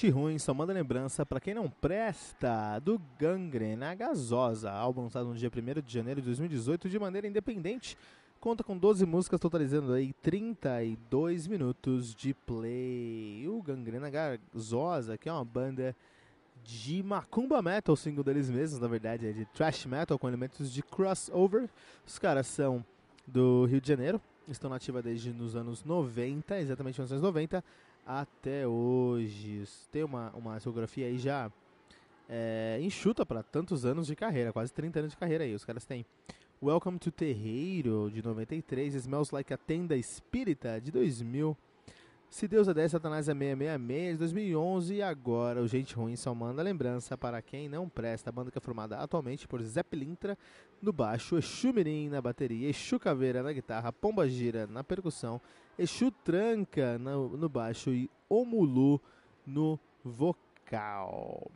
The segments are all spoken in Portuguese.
Gente Ruim só manda lembrança para quem não presta do Gangrena Gasosa, álbum lançado no dia 1 de janeiro de 2018 de maneira independente. Conta com 12 músicas, totalizando aí 32 minutos de play. O Gangrena Gasosa, que é uma banda de macumba metal, single deles mesmos, na verdade, é de thrash metal com elementos de crossover. Os caras são do Rio de Janeiro, estão nativa desde nos anos 90, exatamente nos anos 90 até hoje. Tem uma, uma geografia aí já é, enxuta para tantos anos de carreira, quase 30 anos de carreira aí. Os caras têm Welcome to Terreiro, de 93, Smells Like a Tenda Espírita, de 2000, Se Deus é 10, Satanás é 666, de 2011, e agora o Gente Ruim só manda lembrança para quem não presta. A banda que é formada atualmente por Zé Pilintra no baixo, Exu Mirim na bateria, Exu Caveira na guitarra, Pomba Gira na percussão, Exu Tranca no, no baixo e Omulu no vocal.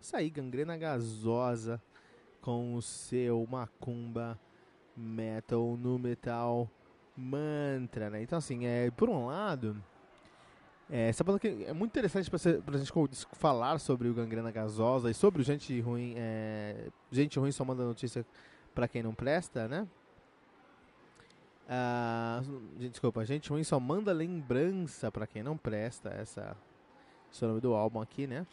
Isso aí, gangrena gasosa com o seu macumba metal no metal mantra, né? Então assim, é, por um lado, é, essa banda que é muito interessante para a gente falar sobre o gangrena gasosa e sobre o gente ruim, é, gente ruim só manda notícia para quem não presta, né? Ah, desculpa, a gente ruim só manda lembrança para quem não presta. Essa, esse é o nome do álbum aqui, né?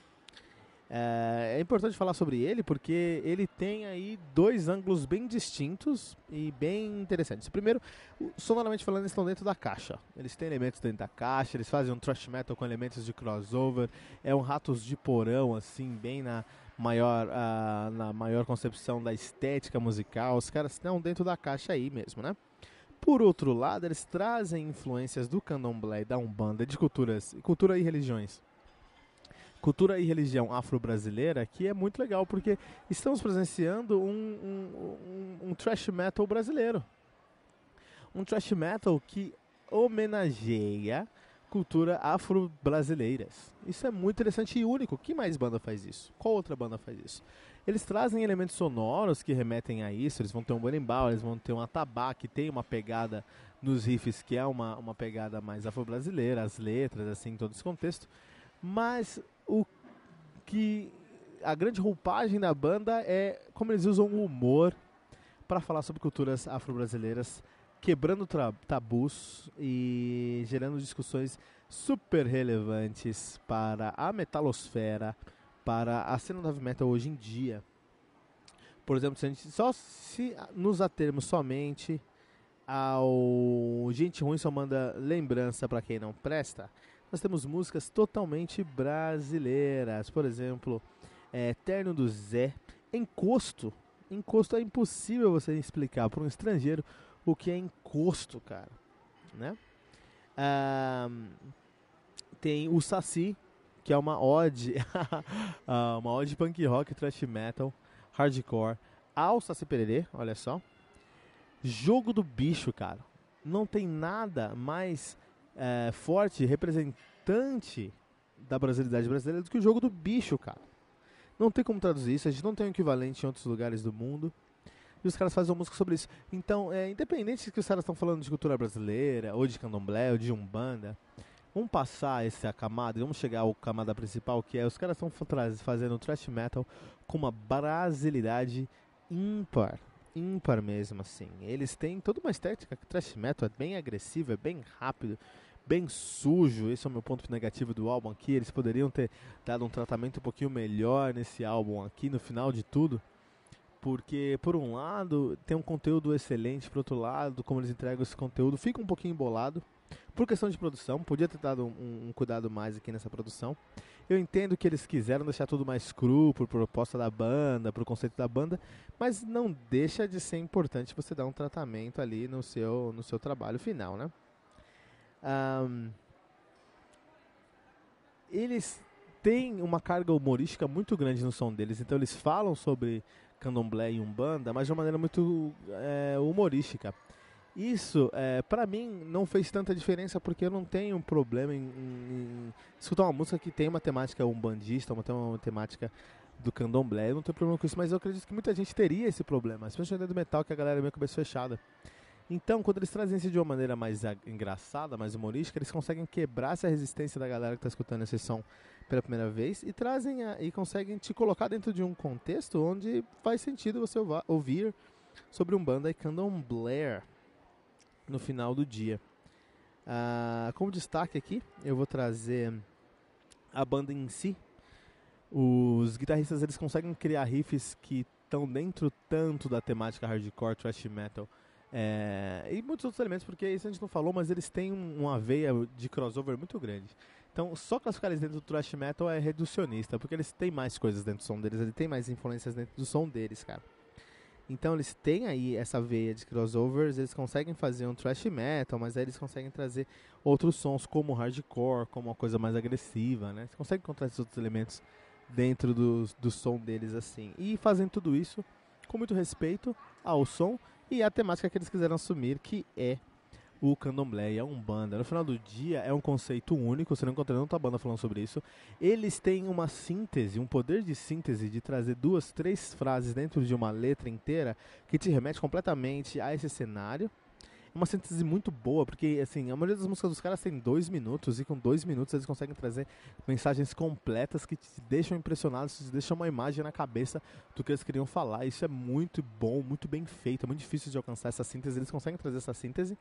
É, é, importante falar sobre ele porque ele tem aí dois ângulos bem distintos e bem interessantes. Primeiro, sonoramente falando, eles estão dentro da caixa. Eles têm elementos dentro da caixa, eles fazem um thrash metal com elementos de crossover. É um ratos de porão, assim, bem na maior, uh, na maior concepção da estética musical. Os caras estão dentro da caixa aí mesmo, né? Por outro lado, eles trazem influências do candomblé e da umbanda, de culturas, cultura e religiões. Cultura e religião afro-brasileira, que é muito legal, porque estamos presenciando um, um, um, um thrash metal brasileiro. Um thrash metal que homenageia cultura afro-brasileiras. Isso é muito interessante e único. Que mais banda faz isso? Qual outra banda faz isso? Eles trazem elementos sonoros que remetem a isso. Eles vão ter um berimbau, eles vão ter um atabaque, que tem uma pegada nos riffs que é uma, uma pegada mais afro-brasileira, as letras, assim, todo esse contexto. Mas o que a grande roupagem da banda é como eles usam o humor para falar sobre culturas afro-brasileiras, quebrando tabus e gerando discussões super relevantes para a metalosfera, para a cena do heavy metal hoje em dia. Por exemplo, se a gente só se nos atermos somente ao Gente Ruim só manda lembrança para quem não presta, nós temos músicas totalmente brasileiras. Por exemplo, é, Terno do Zé, Encosto. Encosto é impossível você explicar para um estrangeiro o que é encosto, cara. Né? Ah, tem o Saci, que é uma ode, ah, uma ode punk rock, thrash metal, hardcore, ao Saci Pererê, olha só. Jogo do bicho, cara. Não tem nada mais é, forte, representante da brasilidade brasileira do que o jogo do bicho, cara. Não tem como traduzir isso, a gente não tem um equivalente em outros lugares do mundo. E os caras fazem uma música sobre isso. Então, é, independente que os caras estão falando de cultura brasileira, ou de candomblé, ou de umbanda, Vamos passar essa camada, vamos chegar ao camada principal, que é os caras estão fazendo thrash metal com uma brasilidade ímpar. Ímpar mesmo, assim. Eles têm toda uma estética que thrash metal é bem agressivo, é bem rápido, bem sujo. Esse é o meu ponto negativo do álbum aqui. Eles poderiam ter dado um tratamento um pouquinho melhor nesse álbum aqui, no final de tudo. Porque, por um lado, tem um conteúdo excelente, por outro lado, como eles entregam esse conteúdo, fica um pouquinho embolado. Por questão de produção, podia ter dado um, um, cuidado mais aqui nessa produção. Eu entendo que eles quiseram deixar tudo mais cru por proposta da banda, por conceito da banda, mas não deixa de ser importante você dar um tratamento ali no seu, no seu trabalho final, né? Um, eles têm uma carga humorística muito grande no som deles, então eles falam sobre candomblé e umbanda, mas de uma maneira muito é, humorística. Isso, é, para mim, não fez tanta diferença porque eu não tenho problema em, em, em, escutar uma música que tem uma temática umbandista, uma, uma temática do candomblé. Eu não tenho problema com isso, mas eu acredito que muita gente teria esse problema, especialmente do metal, que a galera é meio cabeça fechada. Então, quando eles trazem isso de uma maneira mais engraçada, mais humorística, eles conseguem quebrar essa resistência da galera que está escutando esse som pela primeira vez e trazem a, e conseguem te colocar dentro de um contexto onde faz sentido você ouvir sobre um banda e candomblé no final do dia. Ah, como destaque aqui, eu vou trazer a banda em si. Os guitarristas eles conseguem criar riffs que estão dentro tanto da temática hardcore, thrash metal, é, e muitos outros elementos, porque isso a gente não falou, mas eles têm uma veia de crossover muito grande. Então, só classificar eles dentro do thrash metal é reducionista, porque eles têm mais coisas dentro do som deles, eles têm mais influências dentro do som deles, cara. Então, eles têm aí essa veia de crossovers, eles conseguem fazer um thrash metal, mas aí eles conseguem trazer outros sons como hardcore, como uma coisa mais agressiva, né? Eles conseguem encontrar esses outros elementos dentro do, do som deles, assim. E fazendo tudo isso com muito respeito ao som e a temática que eles quiseram assumir, que é o candomblé e a umbanda. No final do dia, é um conceito único, você não encontra nenhuma banda falando sobre isso. Eles têm uma síntese, um poder de síntese de trazer duas, três frases dentro de uma letra inteira que te remete completamente a esse cenário uma síntese muito boa, porque assim, a maioria das músicas dos caras tem dois minutos e com dois minutos eles conseguem trazer mensagens completas que te deixam impressionados, te deixam uma imagem na cabeça do que eles queriam falar. Isso é muito bom, muito bem feito, é muito difícil de alcançar essa síntese, eles conseguem trazer essa síntese.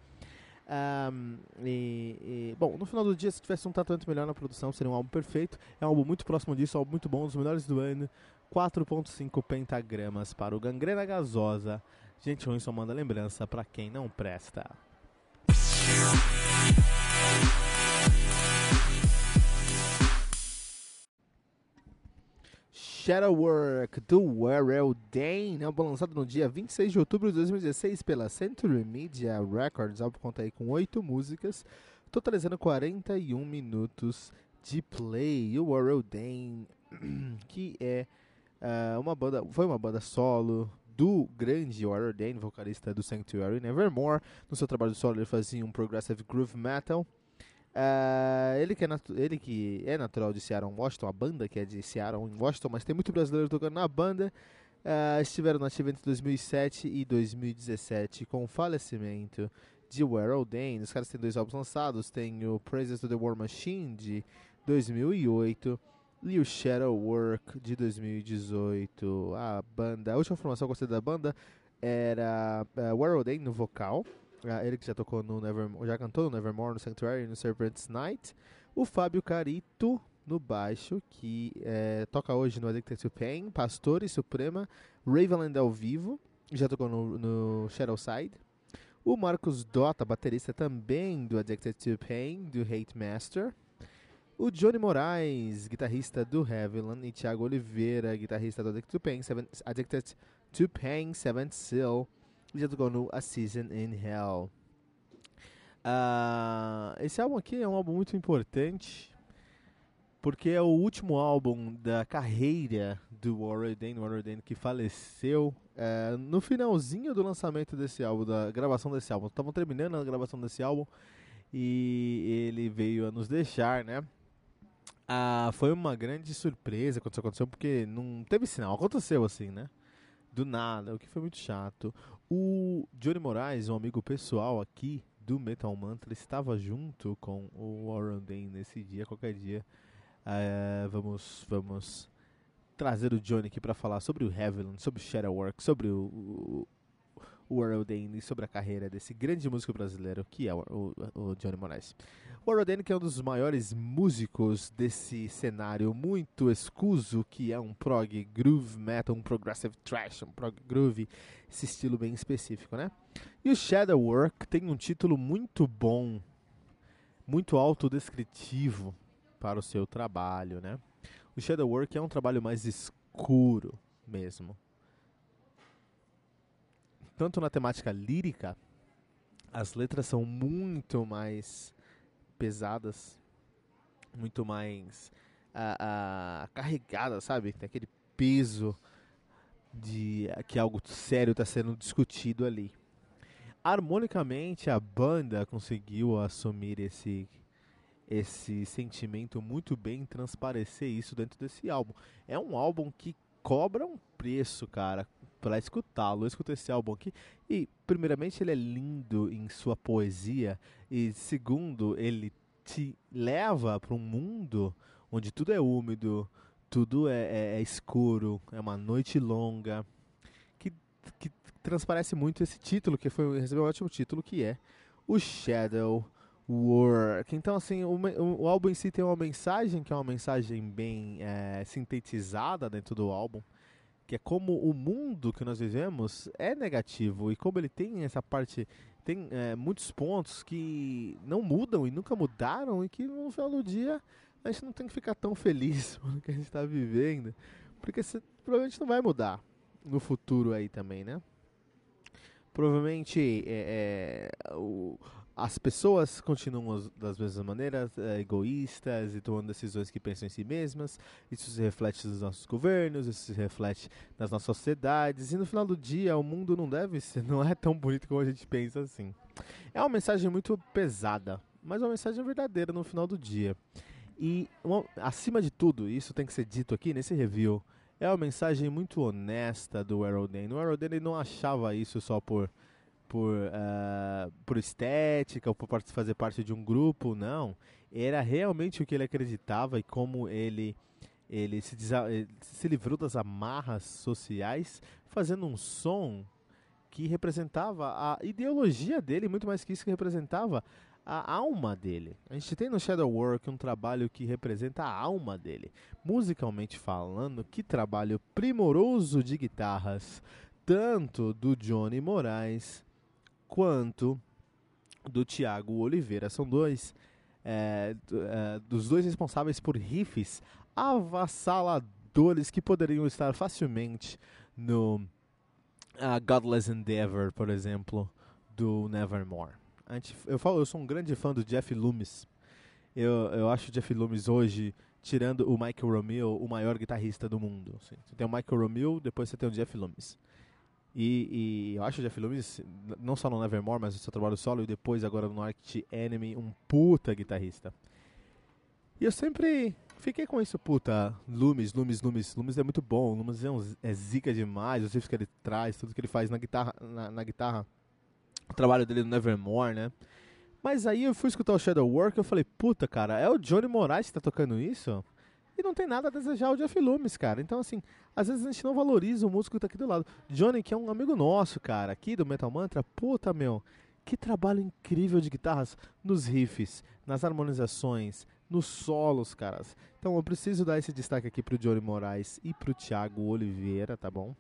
Um, e, e, bom, no final do dia, se tivesse um tratamento melhor na produção, seria um álbum perfeito. É um álbum muito próximo disso, um álbum muito bom, um dos melhores do ano. 4.5 pentagramas para o Gangrena Gasosa. Gente ruim só manda lembrança para quem não presta. Shadowwork do Warrell Dane, álbum lançado no dia 26 de outubro de 2016 pela Century Media Records. O álbum conta aí com 8 músicas, totalizando 41 minutos de play. O Warrell Dane, que é uh, uma banda, foi uma banda solo do grande Warren Dane, vocalista do Sanctuary Nevermore. No seu trabalho solo ele fazia um progressive groove metal. Uh, ele, que é ele que é natural de Seattle, Washington, a banda que é de Seattle, Washington, mas tem muito brasileiro tocando na banda. Uh, estiveram nativa entre 2007 e 2017 com o falecimento de Warren Dane. Os caras têm dois álbuns lançados, tem o Praises to the War Machine de 2008 e o Shadow Work de 2018. A banda, a última formação que eu gostei da banda era uh, Warren Day no vocal. Uh, ele que já tocou no Nevermore, já cantou no Nevermore, no Sanctuary, no Serpent's Night. O Fábio Carito no baixo, que é, toca hoje no Addicted to Pain, Pastor e Suprema, Ravenland ao vivo, já tocou no, no Shadow Side. O Marcos Dota, baterista também do Addicted to Pain, do Hate Master. O Johnny Moraes, guitarrista do Heavyland, e Thiago Oliveira, guitarrista do Addicted to Pain, Seven, Addicted to Pain, Seventh Seal, no A Season in Hell. Uh, esse álbum aqui é um álbum muito importante, porque é o último álbum da carreira do Warren Dane, Warren Dane que faleceu uh, no finalzinho do lançamento desse álbum, da gravação desse álbum. Estavam terminando a gravação desse álbum e ele veio a nos deixar, né? Ah, foi uma grande surpresa quando isso aconteceu, porque não teve sinal. Aconteceu assim, né? Do nada, o que foi muito chato. O Johnny Moraes, um amigo pessoal aqui do Metal Mantra estava junto com o Warren Dane nesse dia. Qualquer dia uh, vamos, vamos trazer o Johnny aqui para falar sobre o Heavenland, sobre o Shadowwork, sobre o, o, o Warren Dane e sobre a carreira desse grande músico brasileiro que é o, o, o Johnny Moraes. O Dane que é um dos maiores músicos desse cenário muito escuso que é um prog groove metal, um progressive thrash, um prog groove, esse estilo bem específico, né? E o Shadowwork tem um título muito bom, muito autodescritivo para o seu trabalho, né? O Shadowwork é um trabalho mais escuro mesmo. Tanto na temática lírica, as letras são muito mais pesadas, muito mais uh, uh, carregadas, sabe? Tem aquele peso de que algo sério está sendo discutido ali. Harmonicamente, a banda conseguiu assumir esse esse sentimento muito bem, transparecer isso dentro desse álbum. É um álbum que cobra um preço, cara, para escutá-lo. Eu esse álbum aqui e, primeiramente, ele é lindo em sua poesia e, segundo, ele te leva para um mundo onde tudo é úmido, tudo é, é, é escuro, é uma noite longa, que, que transparece muito esse título, que foi recebeu um ótimo título, que é o Shadow Work. Então, assim, o, o, o, álbum em si tem uma mensagem que é uma mensagem bem é, sintetizada dentro do álbum, que é como o mundo que nós vivemos é negativo e como ele tem essa parte, tem é, muitos pontos que não mudam e nunca mudaram e que no final do dia a gente não tem que ficar tão feliz com o que a gente está vivendo, porque provavelmente não vai mudar no futuro aí também, né? Provavelmente é, é, o, as pessoas continuam das mesmas maneiras, é, egoístas e tomando decisões que pensam em si mesmas. Isso se reflete nos nossos governos, isso se reflete nas nossas sociedades. E no final do dia, o mundo não deve ser, não é tão bonito como a gente pensa assim. É uma mensagem muito pesada, mas uma mensagem verdadeira no final do dia. E uma, acima de tudo, isso tem que ser dito aqui nesse review, é uma mensagem muito honesta do Aerodane. O Aerodane não achava isso só por por, uh, por estética ou por fazer parte de um grupo, não. Era realmente o que ele acreditava e como ele, ele se, se livrou das amarras sociais fazendo um som que representava a ideologia dele, muito mais que isso que representava a alma dele. A gente tem no Shadow Work um trabalho que representa a alma dele. Musicalmente falando, que trabalho primoroso de guitarras, tanto do Johnny Moraes quanto do Tiago Oliveira. São dois é, é, dos dois responsáveis por riffs avassaladores que poderiam estar facilmente no uh, Godless Endeavor, por exemplo, do Nevermore. Eu falo, eu sou um grande fã do Jeff Loomis. Eu, eu acho o Jeff Loomis hoje, tirando o Michael Romeo, o maior guitarrista do mundo. Assim. Você tem o Michael Romeo, depois você tem o Jeff Loomis. E, e, eu acho o Jeff Loomis, não só no Nevermore, mas no seu trabalho solo e depois agora no Arctic Enemy, um puta guitarrista. E eu sempre fiquei com isso, puta, Loomis, Loomis, Loomis, Loomis é muito bom, Loomis é, um, é zica demais, os riffs que ele traz, tudo que ele faz na guitarra, na, na, guitarra, o trabalho dele no Nevermore, né? Mas aí eu fui escutar o Shadow Work e eu falei, puta, cara, é o Johnny Moraes que tá tocando isso? E não tem nada a desejar o Jeff Loomis, cara. Então, assim, às vezes a gente não valoriza o músico que tá aqui do lado. Johnny, que é um amigo nosso, cara, aqui do Metal Mantra, puta, meu, que trabalho incrível de guitarras nos riffs, nas harmonizações, nos solos, caras. Então eu preciso dar esse destaque aqui pro Johnny Moraes e pro Thiago Oliveira, tá bom?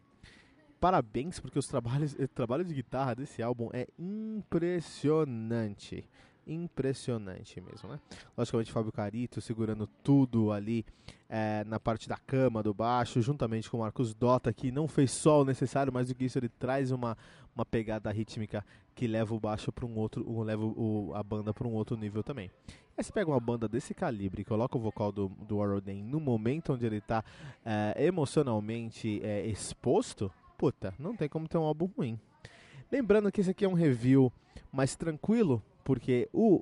Parabéns, porque os trabalhos, o trabalho de guitarra desse álbum é impressionante impressionante mesmo, né? Logicamente, Fábio Carito segurando tudo ali é, na parte da cama, do baixo, juntamente com o Marcos Dota, que não fez só o necessário, mas do que isso ele traz uma, uma pegada rítmica que leva o baixo para um outro, leva o, a banda para um outro nível também. Aí você pega uma banda desse calibre e coloca o vocal do, do no momento onde ele está é, emocionalmente é, exposto, puta, não tem como ter um álbum ruim. Lembrando que esse aqui é um review mais tranquilo, porque o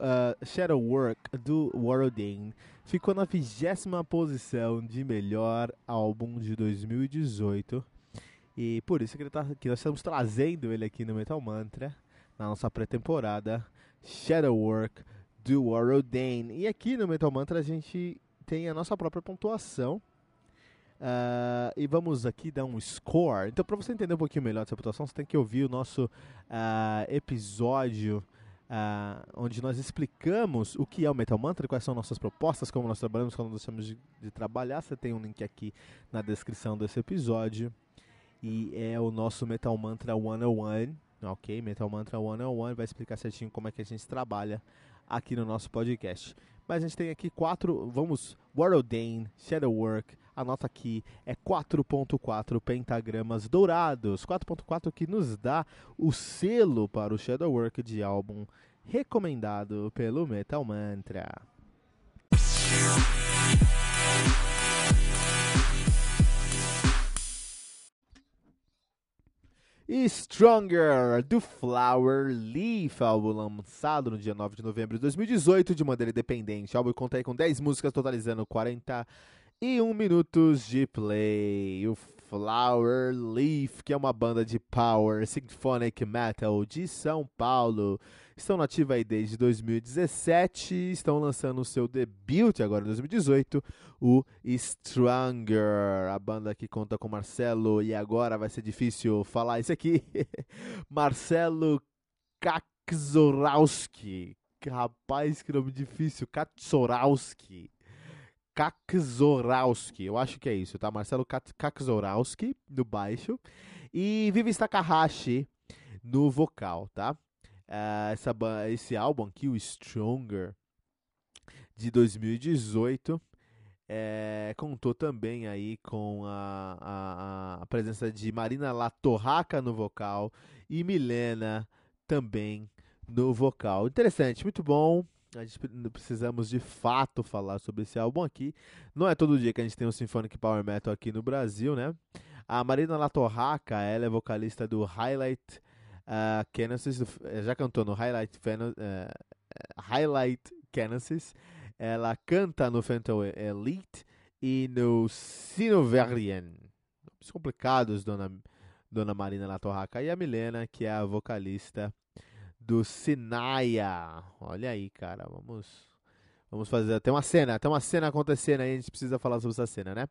uh, Shadow Work do Warrodane ficou na vigésima posição de melhor álbum de 2018. E por isso que, ele tá, que nós estamos trazendo ele aqui no Metal Mantra, na nossa pré-temporada Shadowwork do Warrow Dane. E aqui no Metal Mantra a gente tem a nossa própria pontuação. Uh, e vamos aqui dar um score. Então, para você entender um pouquinho melhor dessa pontuação, você tem que ouvir o nosso uh, episódio uh, onde nós explicamos o que é o Metal Mantra, quais são nossas propostas, como nós trabalhamos, como nós temos de, de trabalhar. Você tem um link aqui na descrição desse episódio. E é o nosso Metal Mantra 101, ok? Metal Mantra 101 vai explicar certinho como é que a gente trabalha aqui no nosso podcast. Mas a gente tem aqui quatro, vamos, Warrodane, Shadowwork, a nota aqui é 4.4 pentagramas dourados, 4.4 que nos dá o selo para o Shadowwork de álbum recomendado pelo Metal Mantra. Stronger, do Flower Leaf, álbum lançado no dia 9 de novembro de 2018 de maneira independente. O álbum conta com 10 músicas, totalizando 41 minutos de play. O Flower Leaf, que é uma banda de power symphonic metal de São Paulo. Estão nativa aí desde 2017, estão lançando o seu debut agora em 2018, o Stronger. A banda que conta com Marcelo e agora vai ser difícil falar isso aqui. Marcelo Kakzorowski. Rapaz, que nome difícil. Kakzorowski. Kakzorowski, eu acho que é isso, tá? Marcelo Kakzorowski no baixo e Vivi Takahashi no vocal, tá? Uh, essa, esse álbum aqui, o Stronger, de 2018, é, contou também aí com a, a, a, presença de Marina Latorraca no vocal e Milena também no vocal. Interessante, muito bom. A gente precisamos de fato falar sobre esse álbum aqui. Não é todo dia que a gente tem um Symphonic Power Metal aqui no Brasil, né? A Marina Latorraca, ela é vocalista do Highlight uh, já cantou no Highlight, uh, Highlight Genesis. Ela canta no Phantom Elite e no Sinoverian. Nomes complicados, dona, dona Marina Latorraca. E a Milena, que é a vocalista do Sinaya. Olha aí, cara, vamos vamos fazer até uma cena, até uma cena acontecendo aí, a gente precisa falar sobre essa cena, né?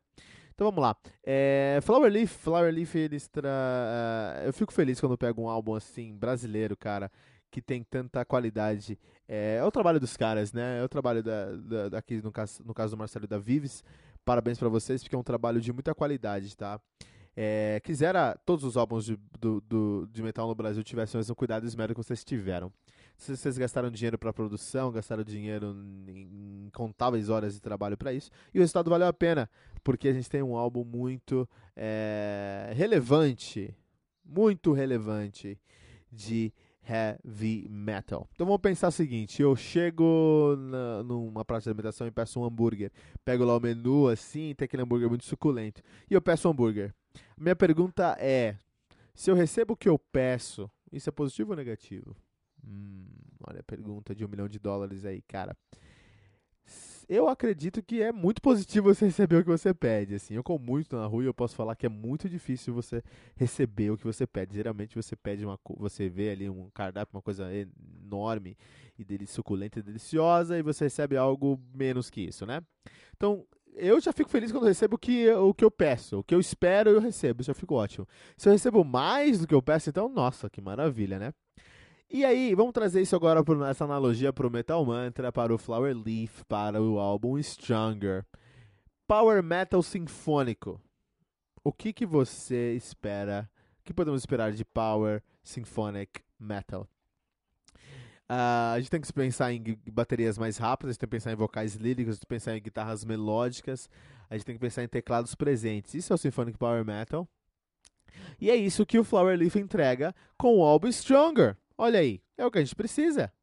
Então vamos lá. É, Flower Leaf, Flower Leaf, eles tra... Uh, eu fico feliz quando eu pego um álbum assim brasileiro, cara, que tem tanta qualidade. É, é o trabalho dos caras, né? É o trabalho da, da, daqui no caso, no caso do Marcelo da Vives. Parabéns para vocês, porque é um trabalho de muita qualidade, tá? É, quisera todos os álbuns de, do, do, de metal no Brasil tivessem o mesmo cuidado e esmero que vocês tiveram. Se vocês gastaram dinheiro para produção, gastaram dinheiro em incontáveis horas de trabalho para isso, e o resultado valeu a pena, porque a gente tem um álbum muito é, relevante, muito relevante de heavy metal. Então vamos pensar o seguinte: eu chego na, numa praça de alimentação e peço um hambúrguer. Pego lá o menu assim, tem aquele hambúrguer muito suculento. E eu peço um hambúrguer. Minha pergunta é: se eu recebo o que eu peço, isso é positivo ou negativo? Hum, olha a pergunta de um milhão de dólares aí, cara. Eu acredito que é muito positivo você receber o que você pede. Assim, eu como muito na rua e eu posso falar que é muito difícil você receber o que você pede. Geralmente você pede uma, você vê ali um cardápio, uma coisa enorme e suculenta e deliciosa e você recebe algo menos que isso, né? Então eu já fico feliz quando recebo o que, o que eu peço. O que eu espero, eu recebo. Isso eu fico ótimo. Se eu recebo mais do que eu peço, então, nossa, que maravilha, né? E aí, vamos trazer isso agora, essa analogia para o Metal Mantra, para o Flower Leaf, para o álbum Stronger. Power Metal Sinfônico. O que, que você espera? O que podemos esperar de Power Symphonic Metal? Uh, a gente tem que pensar em baterias mais rápidas, a gente tem que pensar em vocais líricos, a gente tem que pensar em guitarras melódicas, a gente tem que pensar em teclados presentes. Isso é o Symphonic Power Metal. E é isso que o Flower Leaf entrega com o álbum Stronger. Olha aí, é o que a gente precisa.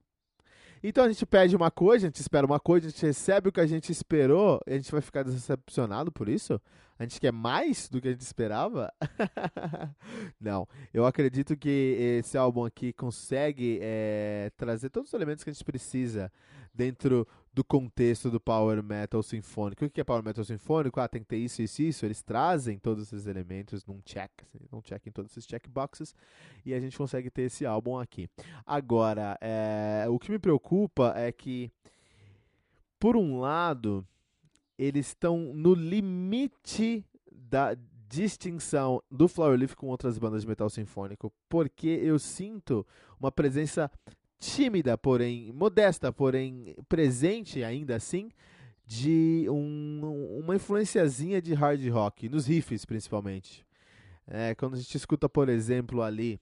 Então a gente pede uma coisa, a gente espera uma coisa, a gente recebe o que a gente esperou, a gente vai ficar decepcionado por isso? A gente quer mais do que a gente esperava? Não, eu acredito que esse álbum aqui consegue é, trazer todos os elementos que a gente precisa dentro do contexto do Power Metal Sinfônico. O que é Power Metal Sinfônico? Ah, tem que ter isso, isso, isso. Eles trazem todos esses elementos num check, assim, num check em todos esses checkboxes e a gente consegue ter esse álbum aqui. Agora, é, o que me preocupa é que, por um lado, eles estão no limite da distinção do Flower Leaf com outras bandas de metal sinfônico, porque eu sinto uma presença tímida, porém modesta, porém presente ainda assim, de um, uma influenciazinha de hard rock, nos riffs principalmente. É, quando a gente escuta, por exemplo, ali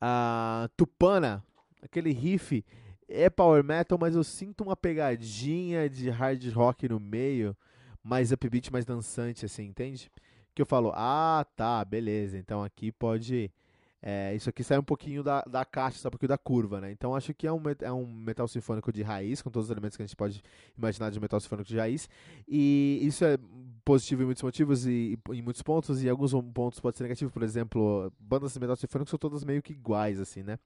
a Tupana, aquele riff é power metal, mas eu sinto uma pegadinha de hard rock no meio, mais upbeat, mais dançante, assim, entende? Que eu falo, ah, tá, beleza, então aqui pode é, isso aqui sai um pouquinho da, da caixa, sai um pouquinho da curva, né? Então acho que é um, é um metal sinfônico de raiz, com todos os elementos que a gente pode imaginar de um metal sinfônico de raiz. E isso é positivo em muitos motivos e, e em muitos pontos, e alguns pontos pode ser negativo. Por exemplo, bandas de metal sinfônico são todas meio que iguais, assim, né?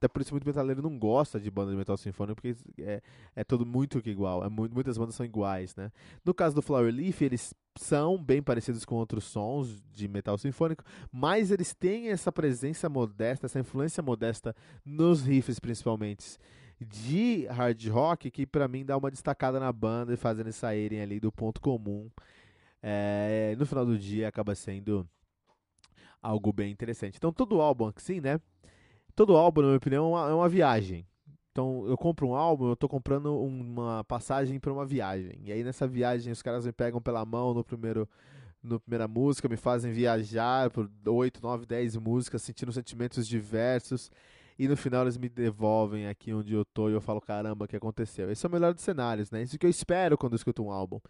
Até por isso muito metaleiro não gosta de banda de metal sinfônico, porque é, é tudo muito igual. É muito, muitas bandas são iguais, né? No caso do Flower Leaf, eles são bem parecidos com outros sons de metal sinfônico, mas eles têm essa presença modesta, essa influência modesta nos riffs principalmente de hard rock que para mim dá uma destacada na banda e fazendo eles saírem ali do ponto comum. É, no final do dia acaba sendo algo bem interessante. Então todo álbum assim, né? Todo álbum, na minha opinião, é uma, é uma viagem. Então, eu compro um álbum, eu tô comprando uma passagem para uma viagem. E aí nessa viagem os caras me pegam pela mão no primeiro no primeira música, me fazem viajar por 8, 9, 10 músicas, sentindo sentimentos diversos. E no final eles me devolvem aqui onde eu tô e eu falo, caramba, o que aconteceu? Esse é o melhor dos cenários, né? Isso que eu espero quando eu escuto um álbum.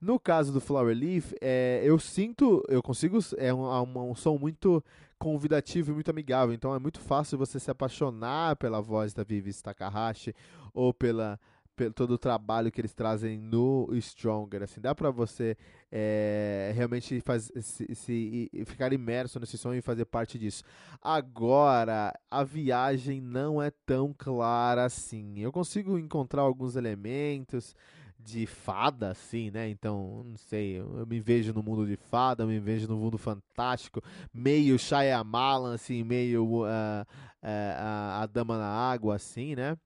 No caso do Flower Leaf, é, eu sinto, eu consigo, é um, um, um som muito convidativo e muito amigável. Então é muito fácil você se apaixonar pela voz da Vivi Takahashi ou pela todo o trabalho que eles trazem no Stronger, assim, dá para você é, realmente faz, se, se, ficar imerso nesse som e fazer parte disso. Agora, a viagem não é tão clara assim. Eu consigo encontrar alguns elementos, de fada, assim, né? Então, não sei, eu me vejo no mundo de fada, eu me vejo no mundo fantástico, meio Shyamalan, assim, meio uh, uh, a, a Dama na Água, assim, né?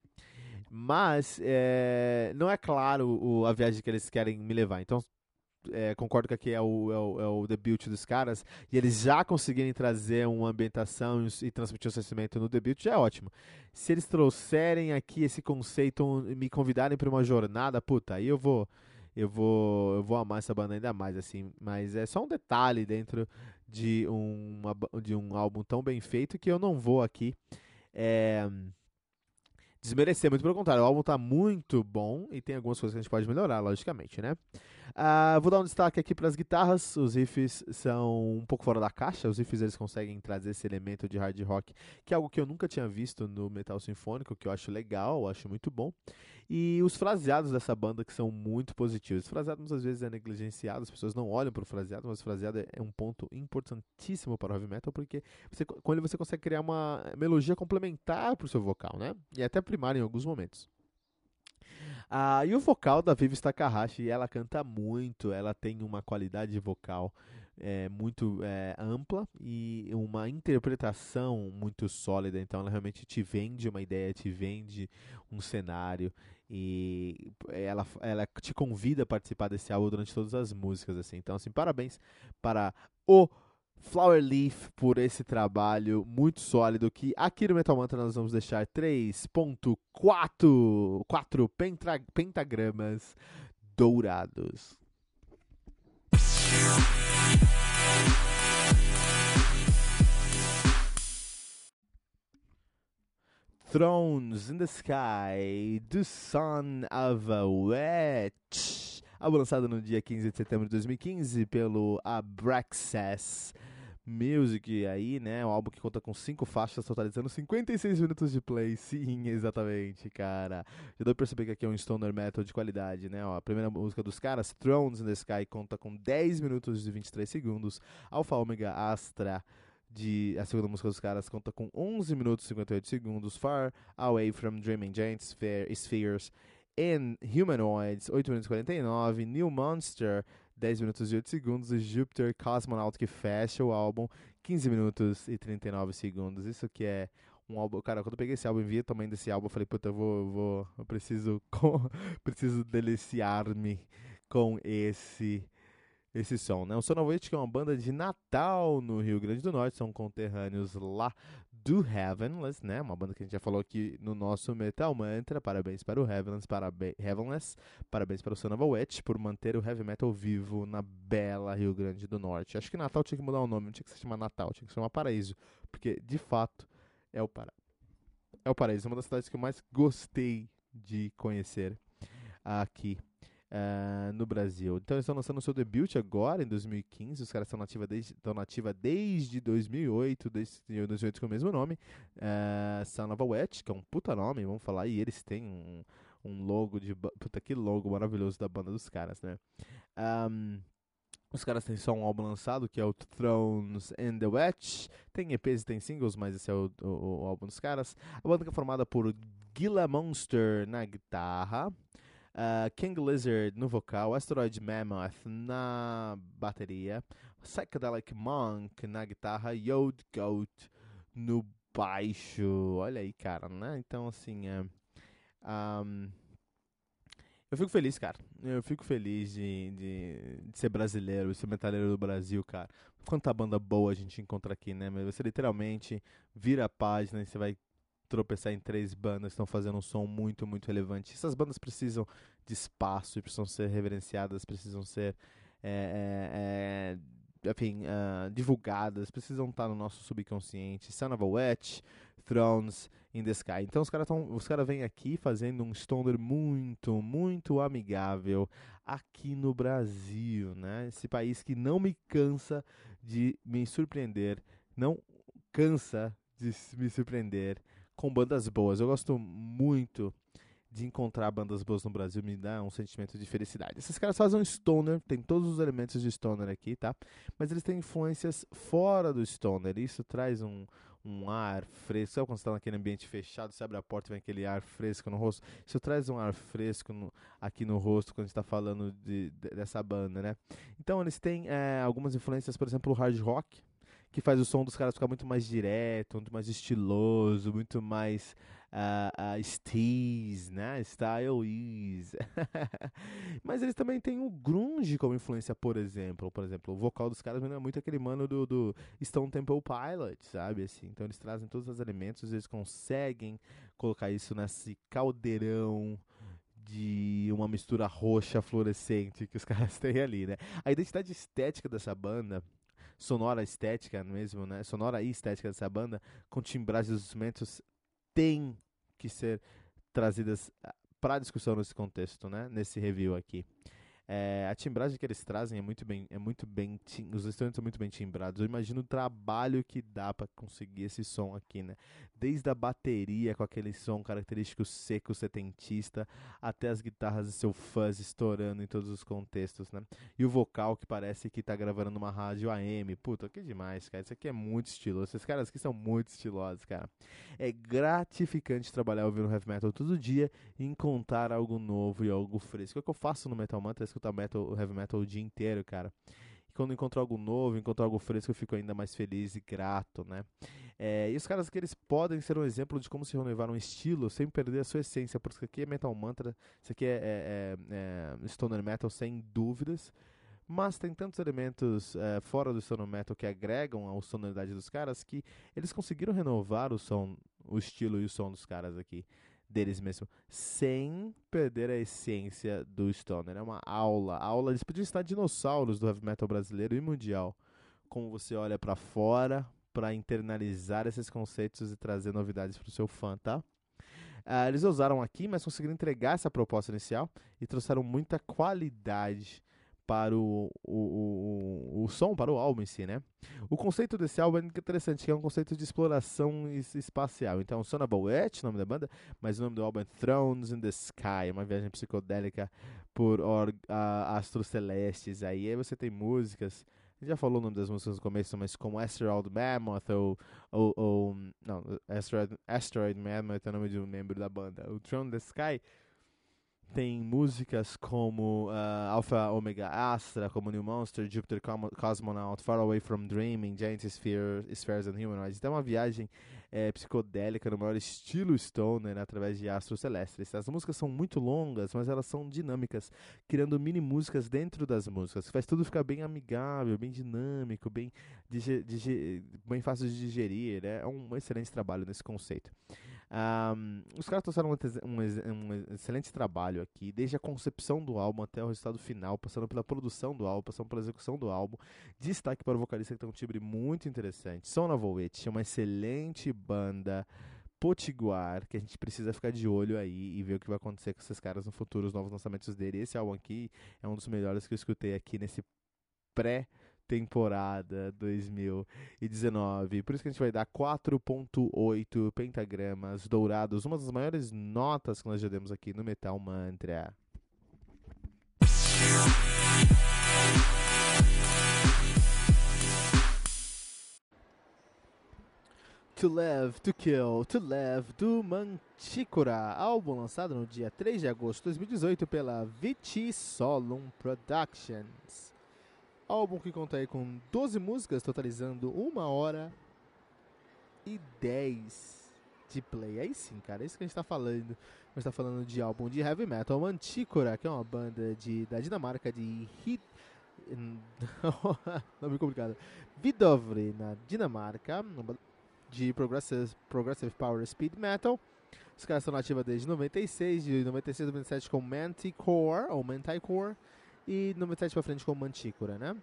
Mas é, não é claro o, a viagem que eles querem me levar. Então, é, concordo que aqui é o, é, o, é o debut dos caras, e eles já conseguirem trazer uma ambientação e transmitir o sentimento no debut, já é ótimo. Se eles trouxerem aqui esse conceito, me convidarem para uma jornada, puta, aí eu vou. Eu vou, eu vou amar essa banda ainda mais, assim. Mas é só um detalhe dentro de, uma, de um álbum tão bem feito que eu não vou aqui é, desmerecer. Muito pelo contrário, o álbum tá muito bom e tem algumas coisas que a gente pode melhorar, logicamente, né? Uh, vou dar um destaque aqui para as guitarras. Os riffs são um pouco fora da caixa. Os riffs eles conseguem trazer esse elemento de hard rock, que é algo que eu nunca tinha visto no metal sinfônico, que eu acho legal, eu acho muito bom. E os fraseados dessa banda que são muito positivos. Os fraseados às vezes é negligenciado, as pessoas não olham para o fraseado, mas o fraseado é um ponto importantíssimo para o heavy metal, porque você, com ele você consegue criar uma melodia complementar para o seu vocal, né? E até primária em alguns momentos. Ah, e o vocal da Vivi Takahashi, ela canta muito, ela tem uma qualidade vocal é, muito é, ampla e uma interpretação muito sólida. Então, ela realmente te vende uma ideia, te vende um cenário e ela, ela te convida a participar desse álbum durante todas as músicas. assim Então, assim, parabéns para o Flower Leaf por esse trabalho muito sólido que aqui no Metal Mantra nós vamos deixar 3.4 quatro pentagramas dourados. Thrones in the Sky, The Son of a Witch, álbum lançado no dia 15 de setembro de 2015 pelo Abraxas Music aí, né? Um álbum que conta com cinco faixas, totalizando 56 minutos de play. Sim, exatamente, cara. Já deu pra perceber que aqui é um stoner metal de qualidade, né? Ó, a primeira música dos caras, Thrones in the Sky, conta com 10 minutos e 23 segundos. Alpha Omega Astra de a segunda música dos caras conta com 11 minutos e 58 segundos. Far Away from Dreaming Giants Spheres and Humanoids, 8 minutos e 49. New Monster, 10 minutos e 8 segundos. E Jupiter Cosmonaut, que fecha o álbum, 15 minutos e 39 segundos. Isso que é um álbum. Cara, quando eu peguei esse álbum e vi o tamanho desse álbum, eu falei, puta, eu vou. Vou, eu preciso. preciso deliciar-me com esse esse som, né? O Sonovoit, que é uma banda de Natal no Rio Grande do Norte, são conterrâneos lá do Heavenless, né? Uma banda que a gente já falou aqui no nosso Metal Mantra. Parabéns para o Heavenless, parabéns, Heavenless, parabéns para o Son of a Witch por manter o heavy metal vivo na bela Rio Grande do Norte. Acho que Natal tinha que mudar o nome, não tinha que se chamar Natal, tinha que se chamar Paraíso, porque de fato é o para é o Paraíso, uma das cidades que eu mais gostei de conhecer aqui uh, no Brasil. Então eles estão lançando seu debut agora, em 2015. Os caras estão nativa desde, estão nativa desde 2008, desde 2008 com o mesmo nome. Uh, Son of a Witch, que é um puta nome, vamos falar. E eles têm um, um logo de... Puta, que logo maravilhoso da banda dos caras, né? Um, os caras têm só um álbum lançado, que é o Thrones and the Witch. Tem EPs e tem singles, mas esse é o, o, o álbum dos caras. A banda é formada por Gila Monster na guitarra, Uh, King Lizard no vocal, Asteroid Mammoth na bateria, Psychedelic Monk na guitarra, Yod Goat no baixo. Olha aí, cara, né? Então, assim, é, um, eu fico feliz, cara. Eu fico feliz de, de, de ser brasileiro, de ser metaleiro do Brasil, cara. Quanta banda boa a gente encontra aqui, né? Mas você literalmente vira a página e você vai tropeçar em três bandas estão fazendo um som muito, muito relevante. Essas bandas precisam de espaço e precisam ser reverenciadas, precisam ser é, é, enfim, uh, divulgadas, precisam estar no nosso subconsciente. Son of a Thrones in the Sky. Então os caras os cara vêm aqui fazendo um stoner muito, muito amigável aqui no Brasil, né? Esse país que não me cansa de me surpreender, não cansa de me surpreender com bandas boas. Eu gosto muito de encontrar bandas boas no Brasil, me dá um sentimento de felicidade. Esses caras fazem um stoner, tem todos os elementos de stoner aqui, tá? Mas eles têm influências fora do stoner. Isso traz um, um ar fresco. Sabe quando você está naquele ambiente fechado, você abre a porta e vem aquele ar fresco no rosto? Isso traz um ar fresco no, aqui no rosto quando a gente está falando de, de, dessa banda, né? Então eles têm é, algumas influências, por exemplo, o hard rock, que faz o som dos caras ficar muito mais direto, muito mais estiloso, muito mais uh, uh, steez, né? Style ease. Mas eles também têm o grunge como influência, por exemplo. Por exemplo, o vocal dos caras é muito aquele mano do, do Stone Temple Pilot, sabe? Assim, então eles trazem todos os elementos, eles conseguem colocar isso nesse caldeirão de uma mistura roxa fluorescente que os caras têm ali, né? A identidade estética dessa banda sonora estética mesmo, né? Sonora e estética dessa banda, com timbragens dos instrumentos, tem que ser trazidas ah, para discussão nesse contexto, né? Nesse review aqui. É, a timbragem que eles trazem é muito bem, é muito bem, os instrumentos são muito bem timbrados. Eu imagino o trabalho que dá para conseguir esse som aqui, né? Desde a bateria com aquele som característico seco setentista, até as guitarras e seu fuzz estourando em todos os contextos, né? E o vocal que parece que tá gravando numa rádio AM. Puta, que demais, cara. Isso aqui é muito estiloso. Esses caras aqui são muito estilosos, cara. É gratificante trabalhar ouvindo heavy metal todo dia e encontrar algo novo e algo fresco. É o que eu faço no Metal Mantra, é escutar metal, heavy metal o dia inteiro, cara. E quando encontro algo novo, encontro algo fresco, eu fico ainda mais feliz e grato, né? É, e os caras que eles podem ser um exemplo de como se renovar um estilo sem perder a sua essência, porque isso aqui é Metal Mantra, isso aqui é, é, é, é Stoner Metal sem dúvidas, mas tem tantos elementos é, fora do Stoner Metal que agregam à sonoridade dos caras que eles conseguiram renovar o som, o estilo e o som dos caras aqui deles mesmo, sem perder a essência do Stoner. É uma aula, aula. Eles podiam estar dinossauros do heavy metal brasileiro e mundial. Como você olha para fora para internalizar esses conceitos e trazer novidades para o seu fã, tá? Uh, eles usaram aqui, mas conseguiram entregar essa proposta inicial e trouxeram muita qualidade para o, o, o, o, som, para o álbum em si, né? O conceito desse álbum é interessante, que é um conceito de exploração espacial. Então, Son of a Witch, nome da banda, mas o nome do álbum é Thrones in the Sky, uma viagem psicodélica por or, astros celestes. Aí, aí você tem músicas já falou o nome das músicas no começo, mas como Asteroid Mammoth ou, ou, ou não, Asteroid, Asteroid Mammoth é o nome de um membro da banda. O Throne the Sky tem músicas como uh, Alpha Omega Astra, como New Monster, Jupiter Cosmonaut, Far Away from Dreaming, Giant Sphere, Spheres and Humanoids. Então é uma viagem é, psicodélica no maior estilo stoner né, através de astros celestes. As músicas são muito longas, mas elas são dinâmicas, criando mini músicas dentro das músicas, que faz tudo ficar bem amigável, bem dinâmico, bem, bem fácil de digerir. Né? É um excelente trabalho nesse conceito. Um, os caras trouxeram um, um, um, excelente trabalho aqui, desde a concepção do álbum até o resultado final, passando pela produção do álbum, passando pela execução do álbum. Destaque para o vocalista que tem um timbre muito interessante. Son of Witch, uma excelente banda potiguar que a gente precisa ficar de olho aí e ver o que vai acontecer com esses caras no futuro, os novos lançamentos dele. Esse álbum aqui é um dos melhores que eu escutei aqui nesse pré temporada 2019. Por isso que a gente vai dar 4.8 pentagramas dourados, uma das maiores notas que nós já demos aqui no Metal Mantra. To Live, To Kill, To Live, do Manticora, álbum lançado no dia 3 de agosto de 2018 pela Vici Solum Productions. Álbum que conta aí com 12 músicas, totalizando 1 hora e 10 de play. Aí sim, cara, é isso que a gente tá falando. A gente tá falando de álbum de heavy metal. Manticora, que é uma banda de, da Dinamarca de hit. Nome complicado. Vidovre, na Dinamarca, de progressive, progressive Power Speed Metal. Os caras estão nativos desde 96, de 96 a 97 com Manticore, ou Manticore e 97 pra frente com Mantícora, né?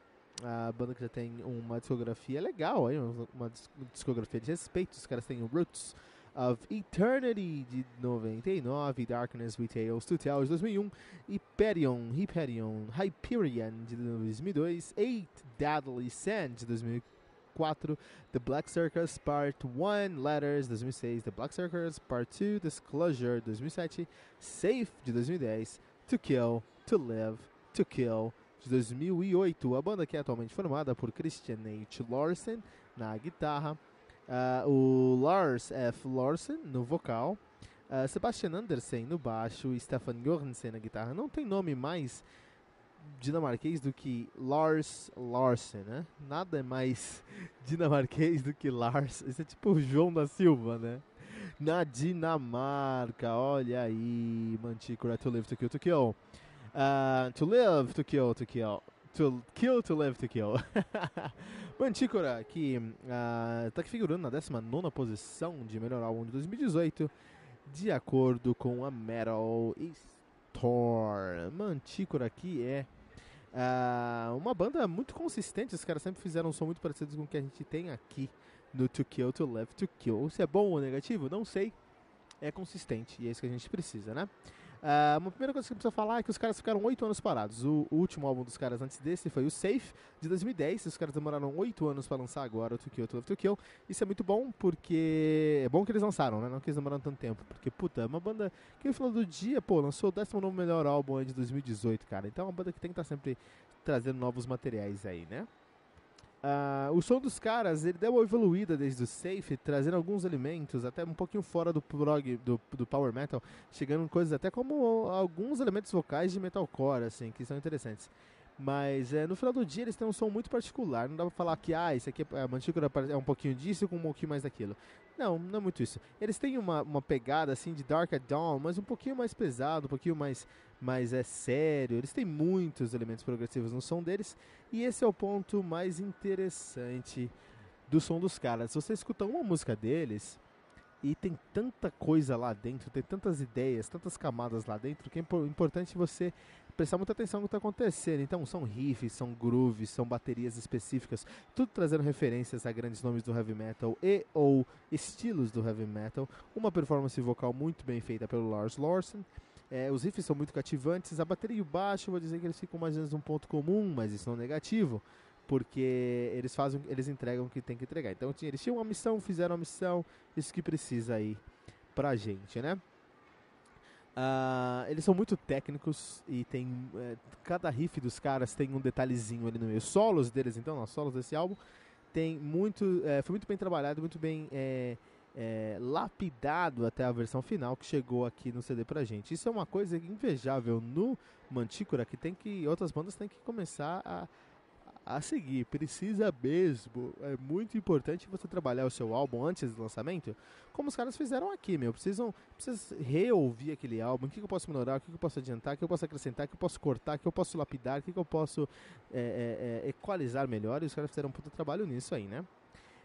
A banda que já tem uma discografia legal, aí, uma discografia de respeito. Os caras têm o Roots of Eternity de 99, Darkness Retails to Tell de 2001, Hyperion, Hyperion, Hyperion de 2002, Eight Deadly Sand de 2004, The Black Circus Part 1, Letters de 2006, The Black Circus Part 2, Disclosure de 2007, Safe de 2010, To Kill, To Live to Kill de 2008. A banda que é atualmente formada por Christian H. Larsen na guitarra, uh, o Lars F. Larsen no vocal, uh, Sebastian Andersen no baixo e Stefan Jorgensen na guitarra. Não tem nome mais dinamarquês do que Lars Larsen, né? Nada é mais dinamarquês do que Lars. Isso é tipo o João da Silva, né? Na Dinamarca, olha aí, Manticora to Live to Kill to Kill. Uh, to live, to kill, to kill. To kill, to live, to kill. Mantícora, que está uh, figurando na 19 posição de melhor álbum de 2018, de acordo com a Metal Store. Mantícora, que é uh, uma banda muito consistente, os caras sempre fizeram um som muito parecido com o que a gente tem aqui no To Kill, To Live, To Kill. Se é bom ou negativo, não sei. É consistente e é isso que a gente precisa, né? Uh, uma primeira coisa que eu preciso falar é que os caras ficaram oito anos parados. O, o, último álbum dos caras antes desse foi o Safe, de 2010. Os caras demoraram oito anos para lançar agora o To Kill, To Love, To Kill. Isso é muito bom, porque... É bom que eles lançaram, né? Não que eles demoraram tanto tempo. Porque, puta, é uma banda que no final do dia, pô, lançou o 19 melhor álbum de 2018, cara. Então é uma banda que tem que estar tá sempre trazendo novos materiais aí, né? Uh, o som dos caras, ele deu uma evoluída desde o Safe, trazendo alguns elementos, até um pouquinho fora do prog, do, do power metal, chegando em coisas até como alguns elementos vocais de metalcore, assim, que são interessantes. Mas é, no final do dia eles têm um som muito particular. Não dá pra falar que ah, isso aqui é, a Mantícora é um pouquinho disso com um pouquinho mais daquilo. Não, não é muito isso. Eles têm uma, uma pegada assim de Dark at Dawn, mas um pouquinho mais pesado, um pouquinho mais, mais é sério. Eles têm muitos elementos progressivos no som deles. E esse é o ponto mais interessante do som dos caras. Você escuta uma música deles, e tem tanta coisa lá dentro, tem tantas ideias, tantas camadas lá dentro, que é importante você prestar muita atenção no que está acontecendo. Então, são riffs, são grooves, são baterias específicas, tudo trazendo referências a grandes nomes do heavy metal e ou estilos do heavy metal. Uma performance vocal muito bem feita pelo Lars Larson. É, os riffs são muito cativantes, a bateria e o baixo, vou dizer que eles ficam mais ou menos num ponto comum, mas isso não é negativo, porque eles fazem, eles entregam o que tem que entregar. Então eles tinham uma missão, fizeram a missão, isso que precisa aí pra gente, né? Uh, eles são muito técnicos e tem é, cada riff dos caras tem um detalhezinho ali no meio. Solos deles, então, os solos desse álbum tem muito, é, foi muito bem trabalhado, muito bem é, lapidado até a versão final que chegou aqui no CD pra gente. Isso é uma coisa invejável no Mantícora que tem que outras bandas têm que começar a a seguir. Precisa mesmo. É muito importante você trabalhar o seu álbum antes do lançamento, como os caras fizeram aqui, meu. Precisam, precisam reouvir aquele álbum. O que, eu posso melhorar? O que, eu posso adiantar? O que eu posso acrescentar? O que eu posso cortar? O que eu posso lapidar? O que, eu posso é, é, é, equalizar melhor? E os caras fizeram um puta trabalho nisso aí, né?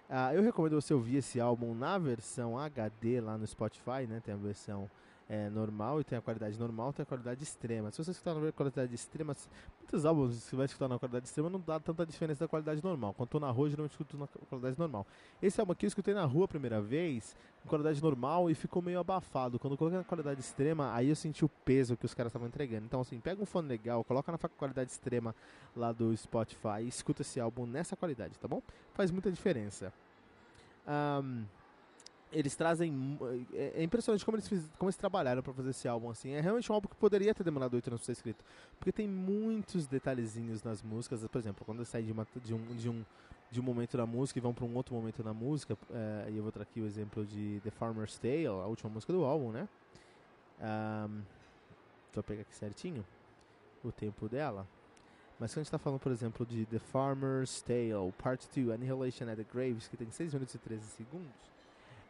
Ah, eu recomendo você ouvir esse álbum na versão HD lá no Spotify, né? Tem a versão é, normal e tem a qualidade normal, tem a qualidade extrema. Se você escutar na qualidade extrema, muitos álbuns que você vai escutar na qualidade extrema não dá tanta diferença da qualidade normal. Quando estou na rua, geralmente escuto na qualidade normal. Esse álbum aqui eu escutei na rua a primeira vez, em qualidade normal, e ficou meio abafado. Quando eu coloquei na qualidade extrema, aí eu senti o peso que os caras estavam entregando. Então, assim, pega um fone legal, coloca na qualidade extrema lá do Spotify e escuta esse álbum nessa qualidade, tá bom? Faz muita diferença. Um, eles trazem. É, é impressionante como eles, fiz, como eles trabalharam para fazer esse álbum assim. É realmente um álbum que poderia ter demorado oito anos para ser escrito. Porque tem muitos detalhezinhos nas músicas. Por exemplo, quando sai de, uma, de, um, de, um, de um momento da música e vão para um outro momento na música. É, e eu vou trazer aqui o exemplo de The Farmer's Tale, a última música do álbum, né? Um, deixa pegar aqui certinho o tempo dela. Mas quando a gente está falando, por exemplo, de The Farmer's Tale, Part 2, Annihilation at the Graves, que tem 6 minutos e 13 segundos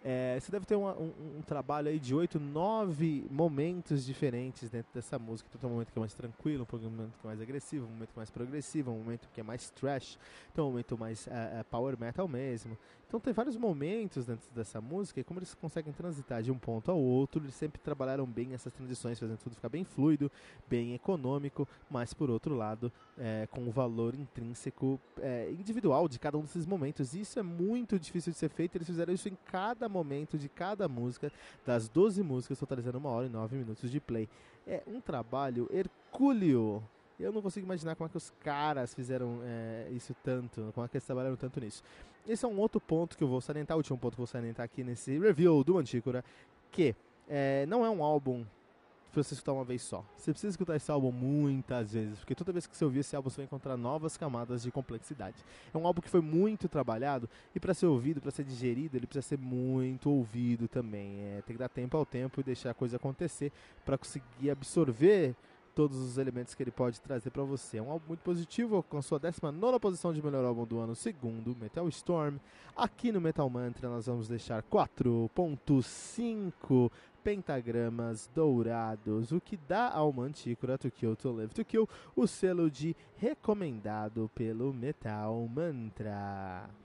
é, você deve ter um, um, trabalho aí de oito, nove momentos diferentes dentro dessa música. Então tem um momento que é mais tranquilo, um momento que é mais agressivo, um momento mais progressivo, um momento que é mais trash, então um momento mais uh, uh, power metal mesmo. Então tem vários momentos dentro dessa música e como eles conseguem transitar de um ponto ao outro, eles sempre trabalharam bem essas transições, fazendo tudo ficar bem fluido, bem econômico, mas por outro lado, é, com o valor intrínseco é, individual de cada um desses momentos. Isso é muito difícil de ser feito, eles fizeram isso em cada momento de cada música, das 12 músicas, totalizando uma hora e nove minutos de play. É um trabalho hercúleo. Eu não consigo imaginar como é que os caras fizeram é, isso tanto, como é que eles trabalharam tanto nisso. Esse é um outro ponto que eu vou salientar, o último ponto que eu vou salientar aqui nesse review do Mantícora, que é, não é um álbum pra você escutar uma vez só. Você precisa escutar esse álbum muitas vezes, porque toda vez que você ouvir esse álbum, você vai encontrar novas camadas de complexidade. É um álbum que foi muito trabalhado e para ser ouvido, para ser digerido, ele precisa ser muito ouvido também. É, tem que dar tempo ao tempo e deixar a coisa acontecer para conseguir absorver todos os elementos que ele pode trazer para você. É um álbum muito positivo, com sua 19 posição de melhor álbum do ano, segundo Metal Storm. Aqui no Metal Mantra nós vamos deixar 4.5 pentagramas dourados, o que dá ao Mantícora To Kill To Live To Kill o selo de recomendado pelo Metal Mantra.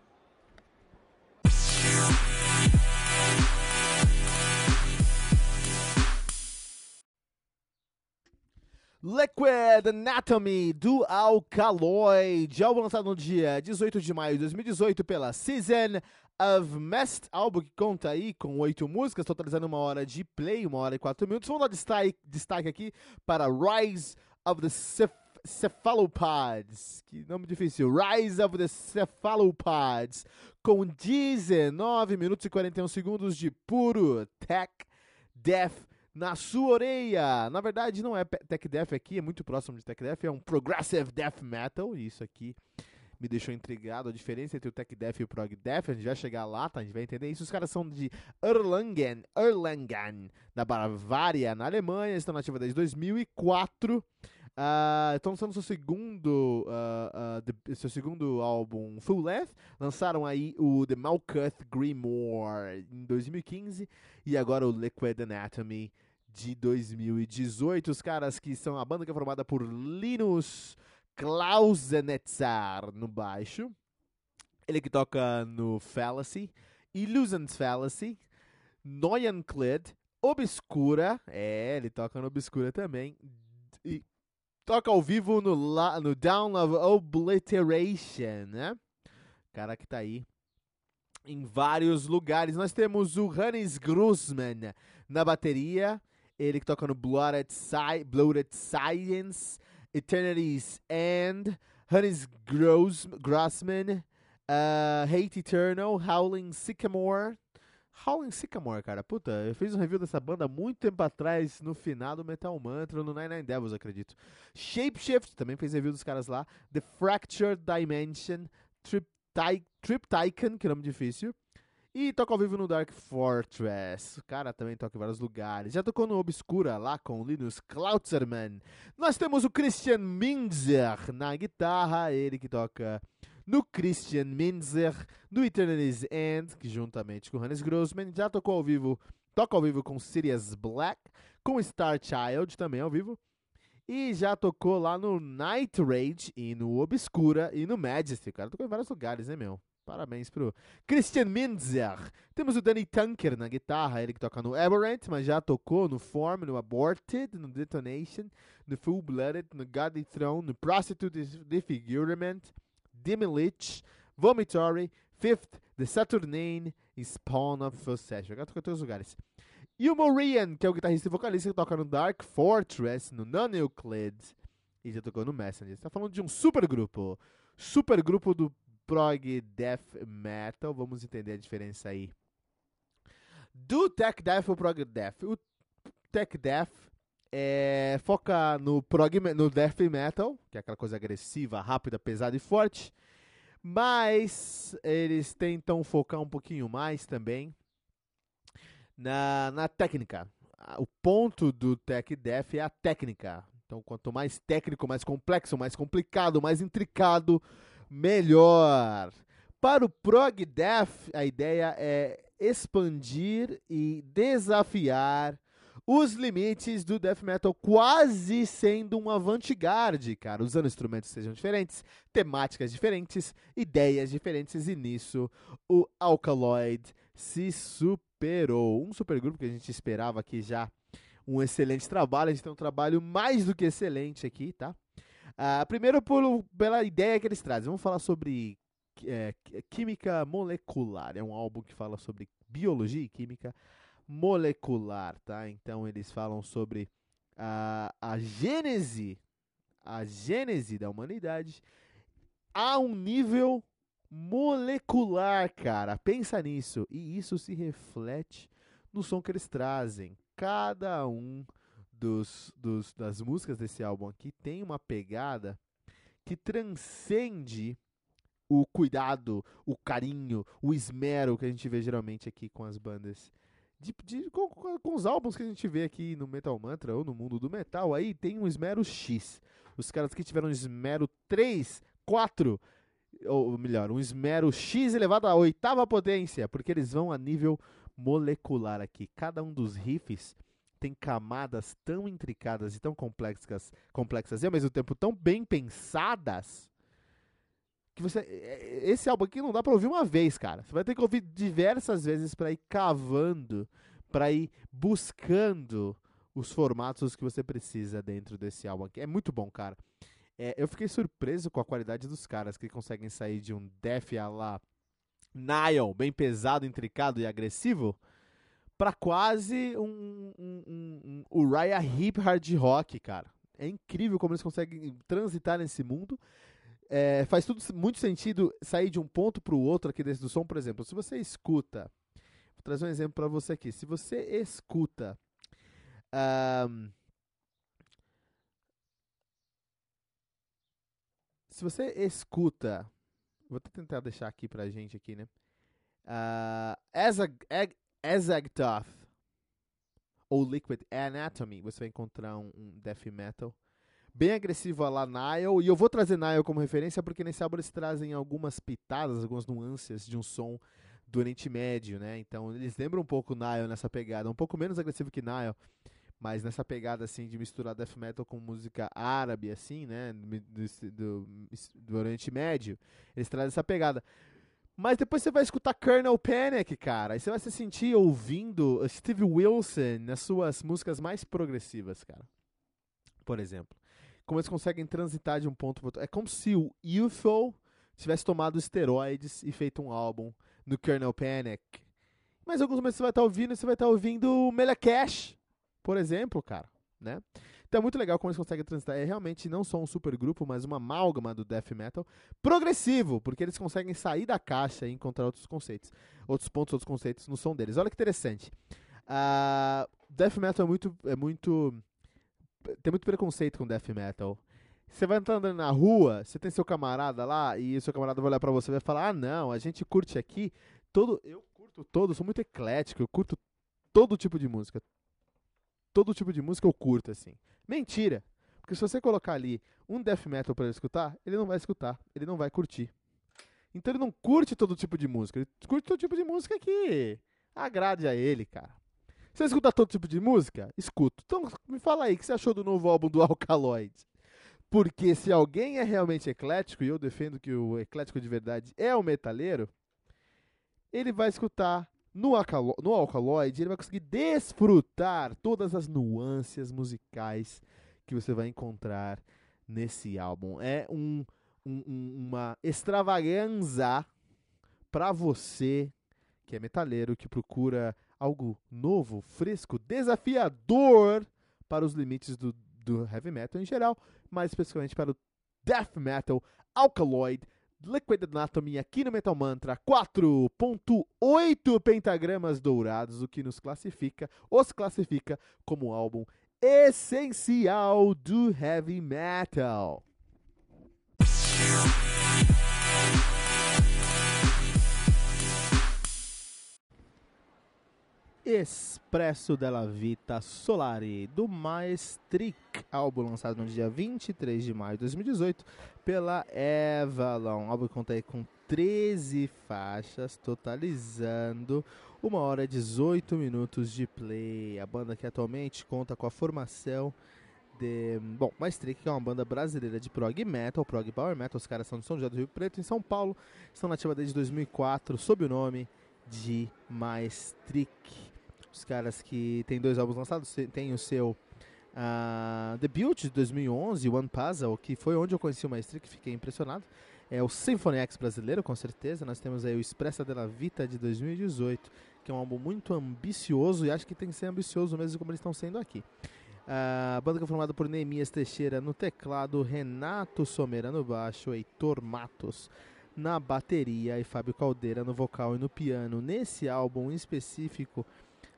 Liquid Anatomy do Alkaloid, álbum lançado no dia 18 de maio de 2018 pela Season of Mest, álbum que conta aí com oito músicas, totalizando uma hora de play, uma hora e quatro minutos. Vamos dar destaque, destaque aqui para Rise of the Ceph Cephalopods, que nome difícil, Rise of the Cephalopods, com 19 minutos e 41 segundos de puro tech death na sua orelha. Na verdade, não é tech death aqui, é muito próximo de tech death, é um progressive death metal, e isso aqui me deixou intrigado. A diferença entre o Tech Death e o Prog Death, a gente vai chegar lá, tá? A gente vai entender isso. Os caras são de Erlangen, Erlangen, na Bavária, na Alemanha, estão na ativa desde 2004. Uh, estão lançando seu segundo, uh, uh, seu segundo álbum Full Length. Lançaram aí o The Malkuth Grimoire em 2015 e agora o Liquid Anatomy de 2018. Os caras que são a banda que é formada por Linus Klausenetzar no baixo. Ele que toca no Fallacy, Illusions Fallacy, Neuenklid, Obscura, é, ele toca no Obscura também, e toca ao vivo no, no Down of Obliteration, né? Cara que tá aí em vários lugares. Nós temos o Hannes Grossman na bateria, Ele que toca no Blooded, Blooded Science, Eternity's End, Hannes Gross Grossman, uh, Hate Eternal, Howling Sycamore. Howling Sycamore, cara, puta, eu fiz um review dessa banda muito tempo atrás, no final do Metal Mantra, no Nine Nine Devils, acredito. Shapeshift, também fez review dos caras lá. The Fractured Dimension, Trip, Trip Tycoon, que nome difícil. E toca ao vivo no Dark Fortress. O cara também toca em vários lugares. Já tocou no Obscura lá com Linus Klautzerman. Nós temos o Christian Minzer na guitarra, ele que toca no Christian Minzer, no Eternity's End, que juntamente com Hannes Grossman já tocou ao vivo, toca ao vivo com Sirius Black, com Star Child também ao vivo. E já tocou lá no Night Rage e no Obscura e no Majesty. O cara tocou em vários lugares, né, meu? Parabéns pro Christian Minzer. Temos o Danny Tunker na guitarra, ele que toca no Aberrant, mas já tocou no Form, no Aborted, no Detonation, no Full Blooded, no Godly Throne, no Prostitute Disfigurement, Dimilich, Vomitory, Fifth, The Saturnine e Spawn of Possession. Já tocou em todos os lugares. E o Morian, que é o guitarrista e vocalista que toca no Dark Fortress, no Non-Euclid, e já tocou no Messenger. Você tá falando de um super grupo. Super grupo do prog death metal. Vamos entender a diferença aí. Do tech death ou prog death. O tech death é, foca no prog no death metal, que é aquela coisa agressiva, rápida, pesada e forte. Mas eles tentam focar um pouquinho mais também na, na técnica. O ponto do tech death é a técnica. Então, quanto mais técnico, mais complexo, mais complicado, mais intricado, melhor. Para o Prog Death, a ideia é expandir e desafiar os limites do death metal, quase sendo um avant-garde, cara, usando instrumentos que sejam diferentes, temáticas diferentes, ideias diferentes, e nisso o Alkaloid se superou. Um supergrupo que a gente esperava aqui já um excelente trabalho, a gente tem um trabalho mais do que excelente aqui, tá? Uh, primeiro, por, pela ideia que eles trazem. Vamos falar sobre é, química molecular. É um álbum que fala sobre biologia e química molecular, tá? Então eles falam sobre a, a gênese, a gênese da humanidade a um nível molecular, cara. Pensa nisso. E isso se reflete no som que eles trazem. Cada um dos, dos, das músicas desse álbum aqui tem uma pegada que transcende o cuidado, o carinho, o esmero que a gente vê geralmente aqui com as bandas. De, de, com, com, os álbuns que a gente vê aqui no Metal Mantra ou no mundo do metal, aí tem um esmero X. Os caras que tiveram um esmero 3, 4, ou melhor, um esmero X elevado à oitava potência, porque eles vão a nível molecular aqui. Cada um dos riffs tem camadas tão intricadas e tão complexas, complexas e ao mesmo tempo tão bem pensadas que você é, é, esse álbum aqui não dá para ouvir uma vez, cara. Você vai ter que ouvir diversas vezes para ir cavando, para ir buscando os formatos que você precisa dentro desse álbum aqui. É muito bom, cara. É, eu fiquei surpreso com a qualidade dos caras que conseguem sair de um death a lá Nile, bem pesado, intricado e agressivo, para quase um, um, um, um Uriah Heep hard rock, cara. É incrível como eles conseguem transitar nesse mundo. É, faz tudo muito sentido sair de um ponto para o outro aqui dentro do som. Por exemplo, se você escuta, vou trazer um exemplo para você aqui. Se você escuta um, se você escuta, vou tentar deixar aqui pra gente aqui, né? Uh, as a, Azagthoth ou Liquid Anatomy, você vai encontrar um, um death metal bem agressivo lá Nile, e eu vou trazer Nile como referência porque nesse álbum eles trazem algumas pitadas, algumas nuances de um som do Oriente Médio, né? Então eles lembram um pouco Nile nessa pegada, um pouco menos agressivo que Nile, mas nessa pegada assim de misturar death metal com música árabe, assim, né? Do, do, do Oriente Médio, eles trazem essa pegada. Mas depois você vai escutar Colonel Panic, cara. Aí você vai se sentir ouvindo Steve Wilson nas suas músicas mais progressivas, cara. Por exemplo. Como eles conseguem transitar de um ponto para outro. É como se o UFO tivesse tomado esteroides e feito um álbum no Colonel Panic. Mas alguns momentos você vai estar ouvindo, você vai estar ouvindo Melacash, por exemplo, cara, né? Então é muito legal como eles conseguem transitar. É realmente não só um super grupo, mas uma amálgama do death metal progressivo, porque eles conseguem sair da caixa e encontrar outros conceitos, outros pontos, outros conceitos no som deles. Olha que interessante. Uh, death metal é muito, é muito. Tem muito preconceito com death metal. Você vai andando na rua, você tem seu camarada lá, e seu camarada vai olhar pra você e vai falar: Ah, não, a gente curte aqui todo. Eu curto todo, sou muito eclético, eu curto todo tipo de música. Todo tipo de música eu curto, assim. Mentira! Porque se você colocar ali um death metal para ele escutar, ele não vai escutar, ele não vai curtir. Então ele não curte todo tipo de música, ele curte todo tipo de música que agrade a ele, cara. Você escuta todo tipo de música? Escuto. Então me fala aí, o que você achou do novo álbum do Alkaloid? Porque se alguém é realmente eclético, e eu defendo que o eclético de verdade é o metaleiro, ele vai escutar no, no Alkaloid, ele vai conseguir desfrutar todas as nuances musicais que você vai encontrar nesse álbum. É um, um, uma extravaganza para você que é metaleiro, que procura algo novo, fresco, desafiador para os limites do, do heavy metal em geral, mais especificamente para o death metal, Alkaloid, Liquid Anatomy aqui no Metal Mantra 4.8 pentagramas dourados, o que nos classifica, os classifica como álbum essencial do heavy metal. Expresso della Vita Solari, do Maestric, álbum lançado no dia 23 de maio de 2018 pela Avalon. álbum conta com 13 faixas, totalizando uma hora e 18 minutos de play. A banda que atualmente conta com a formação de... Bom, Maestric é uma banda brasileira de prog metal, prog power metal. Os caras são de São José do Rio Preto, em São Paulo. Estão nativa desde 2004, sob o nome de Maestric. Os caras que tem dois álbuns lançados, tem o seu uh, debut de 2011, One Puzzle, que foi onde eu conheci o Maestri, que fiquei impressionado. É o Symphony X brasileiro, com certeza. Nós temos aí o Expressa della Vita de 2018, que é um álbum muito ambicioso e acho que tem que ser ambicioso mesmo como eles estão sendo aqui. Uh, a banda que é formada por Neemias Teixeira no teclado, Renato Somera no baixo, Heitor Matos na bateria e Fábio Caldeira no vocal e no piano. Nesse álbum em específico,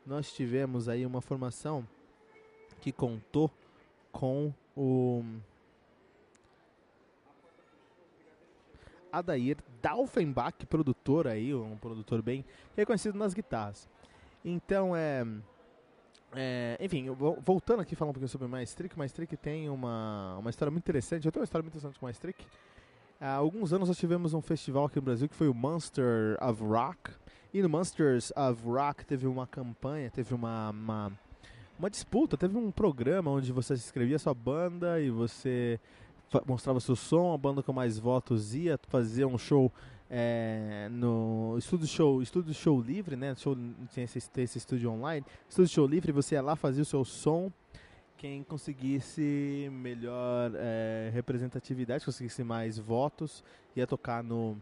nós tivemos aí uma formação que contou com o Adair Dalfenbach, produtor aí, um produtor bem reconhecido nas guitarras. Então é, é enfim, voltando aqui falar um pouquinho sobre o Maestric, o Maestric tem uma, uma história muito interessante, eu tenho uma história muito interessante com o Maestric. Há alguns anos nós tivemos um festival aqui no Brasil que foi o Monster of Rock, e no Monsters of Rock teve uma campanha, teve uma, uma, uma disputa, teve um programa onde você escrevia sua banda e você mostrava seu som, a banda com mais votos ia fazer um show é, no estúdio show, estúdio show livre, né? Show, tinha esse, esse estúdio online, estúdio show livre, você ia lá fazer o seu som. Quem conseguisse melhor é, representatividade, conseguisse mais votos, ia tocar no,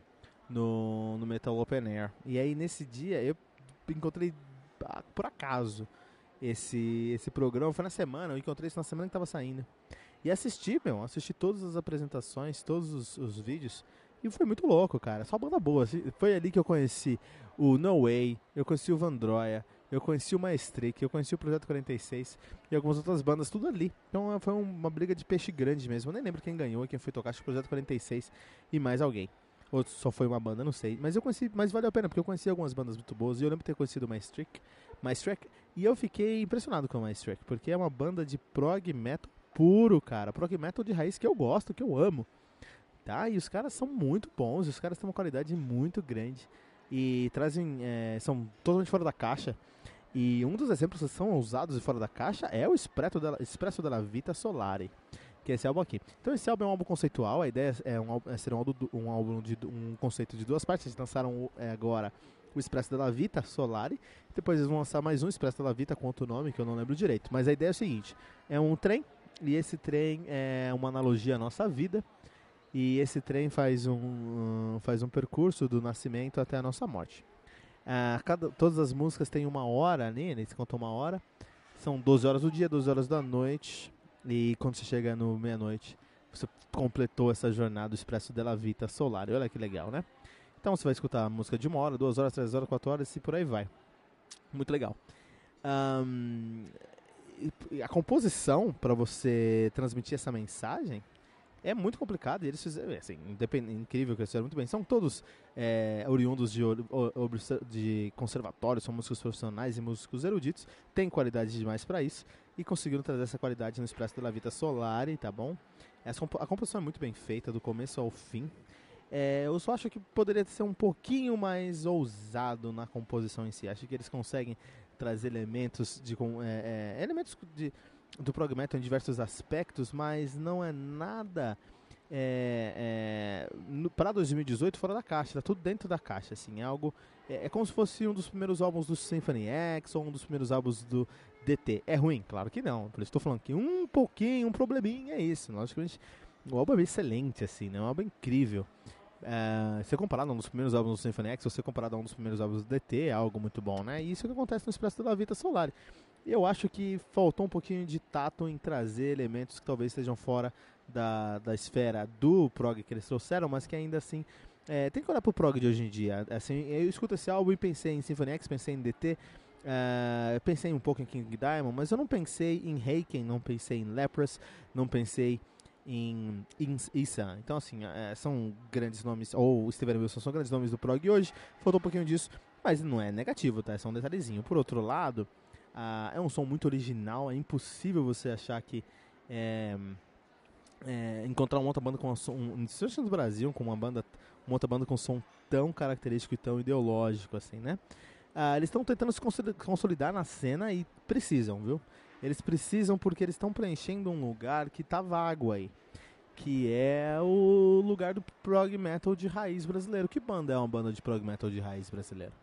no, no Metal Open Air. E aí nesse dia eu encontrei ah, por acaso esse, esse programa. Foi na semana, eu encontrei isso na semana que estava saindo. E assisti, meu, assisti todas as apresentações, todos os, os, vídeos. E foi muito louco, cara. Só banda boa. Foi ali que eu conheci o No Way, eu conheci o Vandroia, eu conheci o Maestric, eu conheci o Projeto 46 e algumas outras bandas, tudo ali. Então foi uma briga de peixe grande mesmo. Eu nem lembro quem ganhou, quem foi tocar, acho que o Projeto 46 e mais alguém. Ou só foi uma banda, não sei. Mas eu conheci, mas valeu a pena, porque eu conheci algumas bandas muito boas. E eu lembro de ter conhecido o Maestric, Maestric e eu fiquei impressionado com o Maestric, porque é uma banda de prog metal puro, cara. Prog metal de raiz que eu gosto, que eu amo. Tá? E os caras são muito bons, os caras têm uma qualidade muito grande. E trazem. É, são totalmente fora da caixa. E um dos exemplos que são usados fora da caixa é o Expresso della, Expresso della Vita Solari que é esse álbum aqui. Então esse álbum é um álbum conceitual, a ideia é, um, é ser um álbum, um álbum de um conceito de duas partes. Eles lançaram é, agora o Expresso della Vita Solari, depois eles vão lançar mais um Expresso della Vita com outro nome que eu não lembro direito. Mas a ideia é o seguinte: é um trem e esse trem é uma analogia à nossa vida. E esse trem faz um, um faz um percurso do nascimento até a nossa morte. Uh, cada, todas as músicas têm uma hora ali, eles contam uma hora. São 12 horas do dia, 12 horas da noite. E quando você chega no meia-noite, você completou essa jornada do Expresso della Vita Solar. Olha que legal, né? Então você vai escutar a música de uma hora, duas horas, três horas, quatro horas e por aí vai. Muito legal. Um, a composição para você transmitir essa mensagem é muito complicado e eles fizeram, assim, incrível que eles fizeram muito bem. São todos é, oriundos de, de conservatórios, são músicos profissionais e músicos eruditos, têm qualidade demais para isso e conseguiram trazer essa qualidade no Expresso da Vita Solari, tá bom? Essa, a composição é muito bem feita, do começo ao fim. É, eu só acho que poderia ser um pouquinho mais ousado na composição em si. Acho que eles conseguem trazer elementos de é, é, elementos de, do prog metal em diversos aspectos, mas não é nada é, é, para 2018 fora da caixa, tá tudo dentro da caixa, assim, é algo é, é, como se fosse um dos primeiros álbuns do Symphony X ou um dos primeiros álbuns do DT. É ruim? Claro que não. Por isso estou falando que um pouquinho, um probleminha é esse. Logicamente, o álbum é excelente, assim, né? É um álbum incrível. É, comparado a um dos primeiros álbuns do Symphony X ou ser comparado a um dos primeiros álbuns do DT é algo muito bom, né? E isso é que acontece no Expresso da Vita Solar. Eu acho que faltou um pouquinho de tato em trazer elementos que talvez estejam fora da, da esfera do prog que eles trouxeram, mas que ainda assim é, tem que olhar pro prog de hoje em dia. Assim, eu escuto esse álbum e pensei em Symphony X, pensei em DT, uh, pensei um pouco em King Diamond, mas eu não pensei em Haken, não pensei em Leprous, não pensei em, Issa. Então, assim, é, são grandes nomes, ou Steven Wilson são grandes nomes do prog hoje. Faltou um pouquinho disso, mas não é negativo, tá? É só um detalhezinho. Por outro lado, uh, é um som muito original, é impossível você achar que. É, é, encontrar uma outra banda com um som, um, no Brasil, com uma banda, uma outra banda com um som tão característico e tão ideológico assim, né? Uh, eles estão tentando se consolidar na cena e precisam, viu? Eles precisam porque eles estão preenchendo um lugar que tá vago aí. Que é o lugar do prog metal de raiz brasileiro. Que banda é uma banda de prog metal de raiz brasileiro?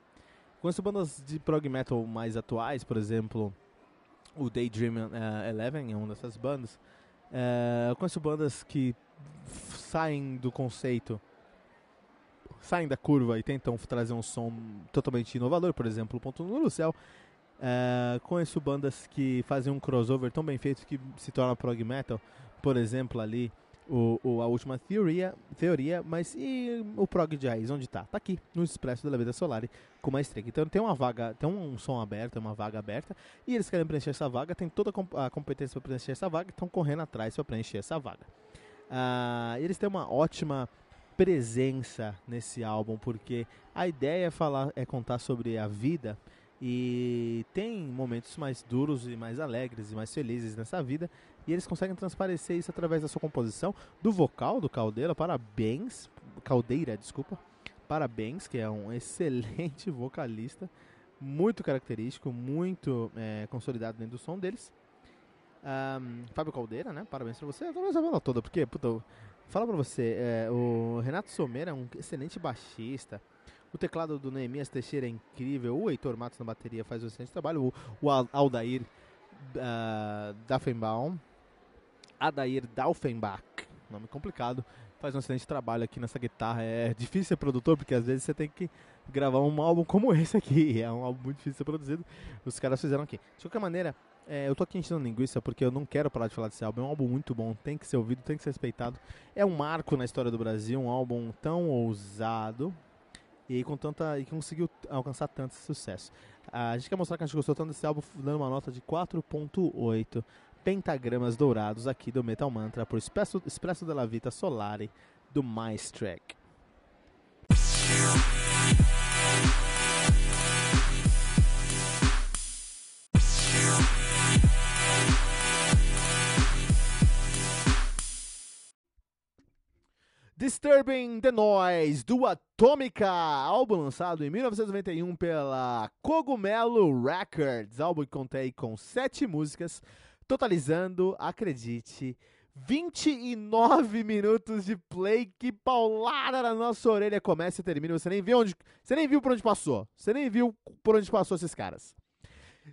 Conheço bandas de prog metal mais atuais, por exemplo, o Daydream uh, Eleven é uma dessas bandas. Uh, eu conheço bandas que saem do conceito, saem da curva e tentam trazer um som totalmente inovador, por exemplo, o Ponto no Céu Uh, conheço bandas que fazem um crossover tão bem feito que se torna prog metal, por exemplo, ali o, o, a última teoria, teoria, mas e o prog raiz, onde tá? Tá aqui, no Expresso da Vida Solari, com uma estrela. Então tem uma vaga, tem um som aberto, uma vaga aberta, e eles querem preencher essa vaga, tem toda a competência para preencher essa vaga, estão correndo atrás para preencher essa vaga. Uh, eles têm uma ótima presença nesse álbum, porque a ideia é falar, é contar sobre a vida e tem momentos mais duros e mais alegres e mais felizes nessa vida. E eles conseguem transparecer isso através da sua composição, do vocal do Caldeira. Parabéns, Caldeira, desculpa. Parabéns, que é um excelente vocalista, muito característico, muito é, consolidado dentro do som deles. Um, Fábio Caldeira, né? Parabéns pra você. Tô a toda, porque, puta, fala pra você, é, o Renato Someira é um excelente baixista o teclado do Neemias Teixeira é incrível. O Heitor Matos na bateria faz um excelente trabalho. O, o Aldair uh, Daffenbaum. Adair Daufenbach. Nome complicado. Faz um excelente trabalho aqui nessa guitarra. É difícil ser produtor, porque às vezes você tem que gravar um álbum como esse aqui. É um álbum muito difícil de ser produzido. Os caras fizeram aqui. De qualquer maneira, é, eu tô aqui enchendo linguiça porque eu não quero parar de falar desse álbum. É um álbum muito bom, tem que ser ouvido, tem que ser respeitado. É um marco na história do Brasil, um álbum tão ousado, e com tanta e conseguiu alcançar tanto sucesso. A gente quer mostrar que a gente gostou tanto desse álbum, dando uma nota de 4.8 pentagramas dourados aqui do Metal Mantra por Expresso, Expresso della Vita Solare do Mais Disturbing the Noise, do Atômica, álbum lançado em 1991 pela Cogumelo Records, álbum que contém com sete músicas, totalizando, acredite, 29 minutos de play, que paulada na nossa orelha começa e termina, você nem viu onde, você nem viu por onde passou, você nem viu por onde passou esses caras.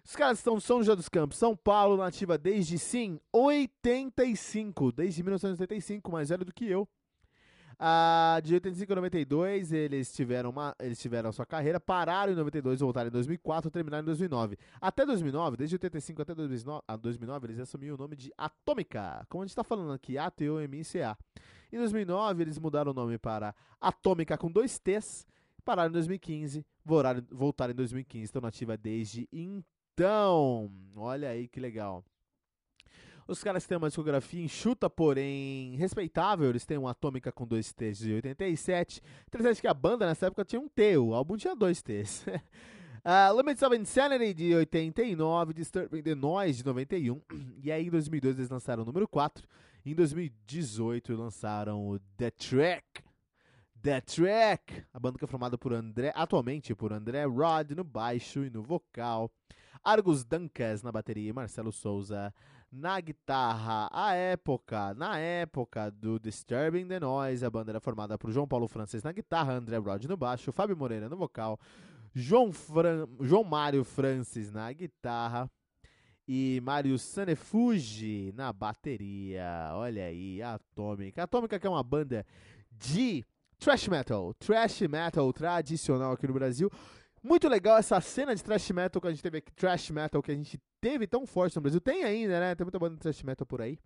Os caras estão no São José dos Campos, São Paulo, nativa desde sim 85, desde 1985, mais velho do que eu. Ah, de 85 a 92, eles tiveram, uma, eles tiveram sua carreira, pararam em 92, voltaram em 2004, terminaram em 2009. Até 2009, desde 85 até 2009, a 2009 eles assumiram o nome de Atômica, como a gente está falando aqui, A-T-O-M-I-C-A. Em 2009, eles mudaram o nome para Atômica com dois T's, pararam em 2015, voltaram, voltaram em 2015, estão nativa desde então. Olha aí que legal. Os caras têm uma discografia enxuta, porém respeitável. Eles têm uma Atômica com dois T's de 87. Interessante que a banda nessa época tinha um T, o álbum tinha dois T's. Uh, Limits of Insanity de 89, Disturbing the Noise de 91, e aí em 2002 eles lançaram o número 4, em 2018 lançaram o The Track. The Track, a banda que é formada por André, atualmente por André Rod no baixo e no vocal, Argus Dancas na bateria e Marcelo Souza na guitarra. A época, na época do Disturbing the Noise, a banda era formada por João Paulo Francis na guitarra, André Rod no baixo, Fábio Moreira no vocal, João, Fran... João Mário Francis na guitarra e Mário Sanefuji na bateria. Olha aí, Atômica. Atômica que é uma banda de thrash metal, thrash metal tradicional aqui no Brasil. Muito legal essa cena de thrash metal que a gente teve aqui, thrash metal que a gente teve tão forte no Brasil. Tem ainda, né? Tem muita banda de thrash metal por aí.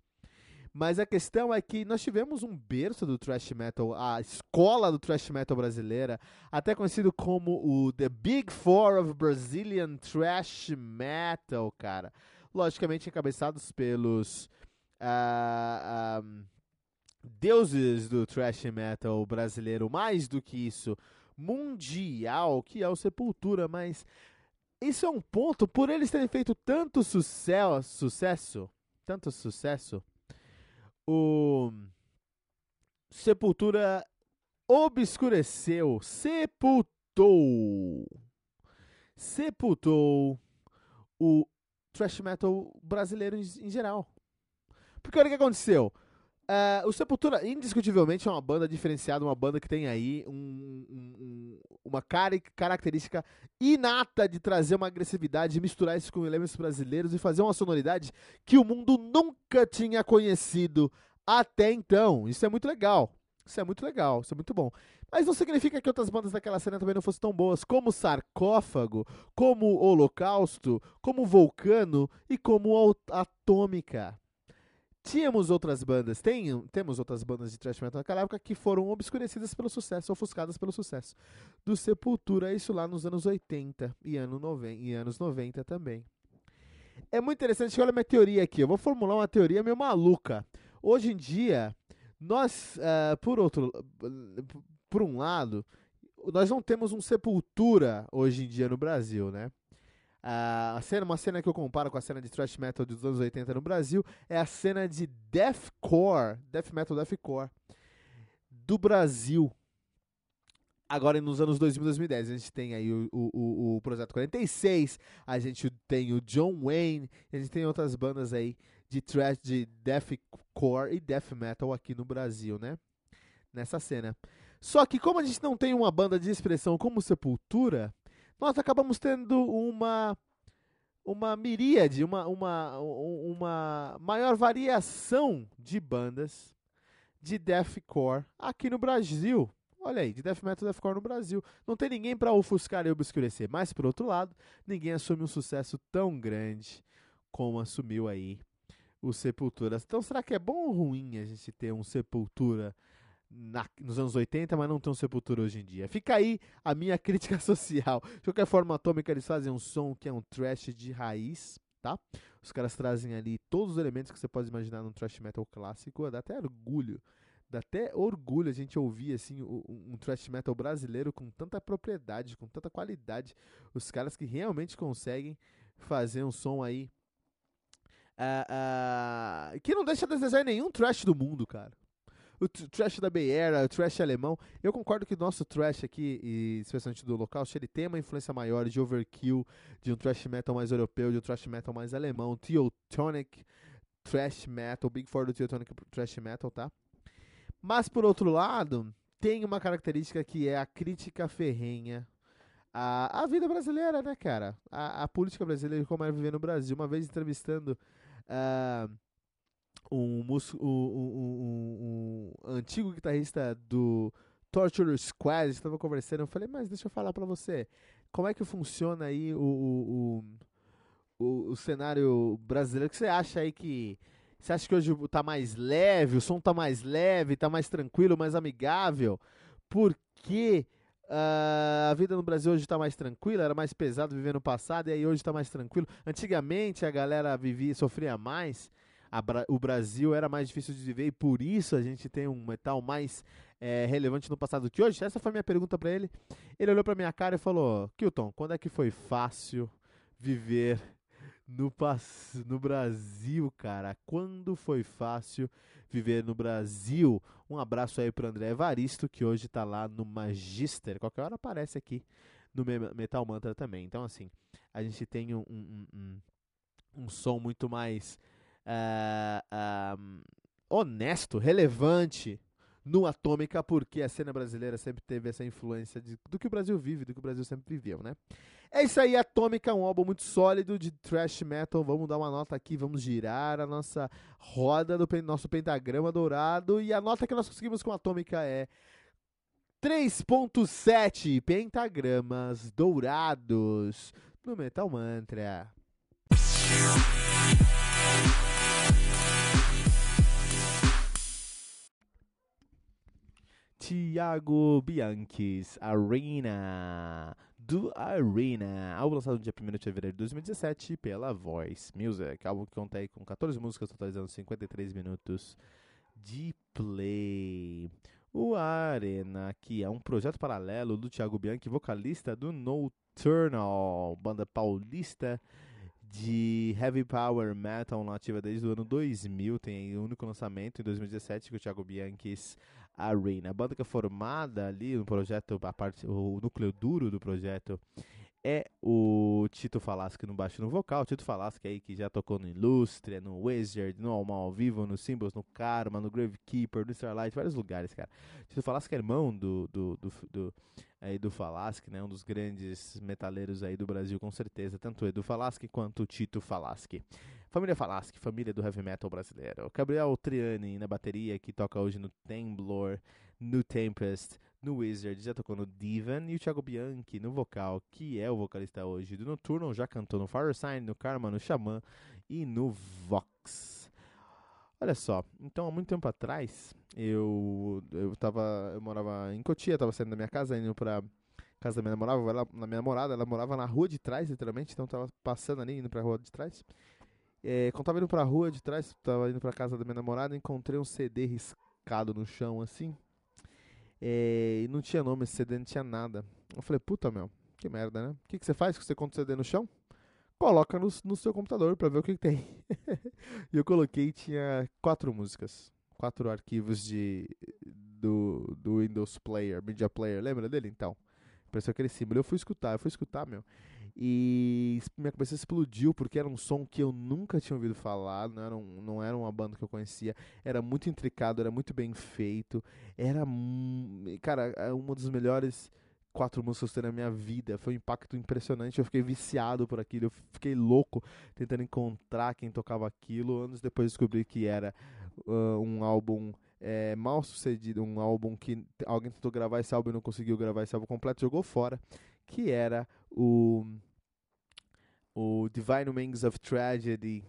Mas a questão é que nós tivemos um berço do thrash metal, a escola do thrash metal brasileira, até conhecido como o The Big Four of Brazilian Thrash Metal, cara. Logicamente encabeçados pelos uh, um, deuses do thrash metal brasileiro, mais do que isso, mundial, que é o Sepultura, mas isso é um ponto, por eles terem feito tanto sucesso, sucesso tanto sucesso, o Sepultura obscureceu, sepultou, sepultou o thrash metal brasileiro em, em geral. Porque olha o que aconteceu. Uh, o Sepultura, indiscutivelmente, é uma banda diferenciada, uma banda que tem aí um, um, uma car característica inata de trazer uma agressividade, misturar isso com elementos brasileiros e fazer uma sonoridade que o mundo nunca tinha conhecido até então. Isso é muito legal. Isso é muito legal, isso é muito bom. Mas não significa que outras bandas daquela cena também não fossem tão boas, como Sarcófago, como Holocausto, como Vulcano e como Atômica. Tínhamos outras bandas, tem, temos outras bandas de thrash metal naquela época que foram obscurecidas pelo sucesso, ofuscadas pelo sucesso do Sepultura, isso lá nos anos 80 e, ano 90, e anos 90 também. É muito interessante, olha minha teoria aqui, eu vou formular uma teoria meio maluca. Hoje em dia, nós, uh, por outro, por um lado, nós não temos um Sepultura hoje em dia no Brasil, né? A cena, uma cena que eu comparo com a cena de thrash metal dos anos 80 no Brasil é a cena de deathcore, death metal deathcore do Brasil. Agora nos anos 2000 2010, a gente tem aí o, o, o, Projeto 46, a gente tem o John Wayne, a gente tem outras bandas aí de thrash, de deathcore e death metal aqui no Brasil, né? Nessa cena. Só que como a gente não tem uma banda de expressão como Sepultura, nós acabamos tendo uma uma miríade, uma, uma, uma maior variação de bandas de deathcore aqui no Brasil. Olha aí, de death metal deathcore no Brasil. Não tem ninguém para ofuscar e obscurecer. Mas, por outro lado, ninguém assume um sucesso tão grande como assumiu aí o Sepultura. Então, será que é bom ou ruim a gente ter um Sepultura na, nos anos 80, mas não tem um Sepultura hoje em dia. Fica aí a minha crítica social. De qualquer forma, Atômica eles fazem um som que é um trash de raiz, tá? Os caras trazem ali todos os elementos que você pode imaginar num trash metal clássico, dá até orgulho. Dá até orgulho a gente ouvir assim um, um thrash metal brasileiro com tanta propriedade, com tanta qualidade. Os caras que realmente conseguem fazer um som aí uh, uh, que não deixa de desejar nenhum trash do mundo, cara o trash da Bay Area, o trash alemão. Eu concordo que o nosso trash aqui, e especialmente do local, ele tem uma influência maior de overkill, de um trash metal mais europeu, de um trash metal mais alemão, Teotonic trash metal, Big Four do Teotonic trash metal, tá? Mas por outro lado, tem uma característica que é a crítica ferrenha a, a vida brasileira, né, cara? A, a política brasileira, como é viver no Brasil. Uma vez entrevistando uh, um, um, um- um- antigo guitarrista do Torture Squad, estava conversando, eu falei, mas deixa eu falar pra você, como é que funciona aí o, o, o, o- cenário brasileiro? O que você acha aí que... Você acha que hoje tá mais leve, o som tá mais leve, tá mais tranquilo, mais amigável? Porque ah, a vida no Brasil hoje tá mais tranquila, era mais pesado viver no passado, e aí hoje tá mais tranquilo. Antigamente a galera vivia, sofria mais, Bra- o Brasil era mais difícil de viver e por isso a gente tem um metal mais eh, relevante no passado que hoje. Essa foi a minha pergunta pra ele. Ele olhou pra minha cara e falou: Kilton, quando é que foi fácil viver no, no Brasil, cara? Quando foi fácil viver no Brasil? Um abraço aí pro André Evaristo, que hoje tá lá no Magister. Qualquer hora aparece aqui no Me- Metal Mantra também. Então, assim, a gente tem um, um, um- um som muito mais ah, honesto, relevante no Atômica, porque a cena brasileira sempre teve essa influência de- do que o Brasil vive, do que o Brasil sempre viveu, né? É isso aí, Atômica, um álbum muito sólido de thrash metal. Vamos dar uma nota aqui, vamos girar a nossa roda do nosso pentagrama dourado. E a nota que nós conseguimos com Atômica é 3.7 pentagramas dourados no Metal Mantra. Tiago Bianchis, Arena, do Arena, álbum lançado no dia 1 de fevereiro de 2017 pela Voice Music, álbum que conta aí com 14 músicas, totalizando 53 minutos de play. O Arena, que é um projeto paralelo do Thiago Bianchi, vocalista do Nocturnal, banda paulista de heavy power metal nativa desde o ano 2000. Tem o único lançamento em 2017 que o Thiago Bianchi's Arena. A banda que é formada ali no projeto, a parte, o núcleo duro do projeto é o Tito Falaschi no baixo no vocal. Tito Falaschi aí que já tocou no Illustre, no Wizard, no Alma ao Vivo, no Symbols, no Karma, no Gravekeeper, no Starlight, vários lugares, cara. Tito Falaschi é irmão do, do, do, do, aí do Falaschi, né? Um dos grandes metaleiros aí do Brasil, com certeza. Tanto o Edu Falaschi quanto o Tito Falaschi. Família Falaschi, família do heavy metal brasileiro. Gabriel Triani na bateria, que toca hoje no Temblor, no Tempest, no Wizard, já tocou no Divan, e o Thiago Bianchi no vocal, que é o vocalista hoje do Nocturnal, já cantou no Fire Sign, no Karma, no Xamã e no Vox. Olha só, então há muito tempo atrás, eu eu tava, eu morava em Cotia, tava saindo da minha casa, indo pra casa da minha namorada, ela, na minha namorada, ela morava na rua de trás, literalmente, então tava passando ali, indo pra rua de trás. É, quando tava indo pra rua de trás, tava indo pra casa da minha namorada, encontrei um CD riscado no chão, assim, e não tinha nome, esse CD não tinha nada. Eu falei, puta, meu, que merda, né? O que, que você faz você conta o CD no chão? Coloca no, no seu computador pra ver o que, que tem. e eu coloquei, tinha quatro músicas, quatro arquivos de do, do Windows Player, Media Player, lembra dele? Então, apareceu aquele símbolo. Eu fui escutar, eu fui escutar, meu. E minha cabeça explodiu porque era um som que eu nunca tinha ouvido falar, não era, um, não era uma banda que eu conhecia, era muito intricado, era muito bem feito, era, cara, é uma das melhores quatro músicas que eu na minha vida, foi um impacto impressionante, eu fiquei viciado por aquilo, eu fiquei louco tentando encontrar quem tocava aquilo, anos depois descobri que era ah, um álbum é, mal sucedido, um álbum que alguém tentou gravar esse álbum e não conseguiu gravar esse álbum completo, jogou fora, que era o o Divine Wings of Tragedy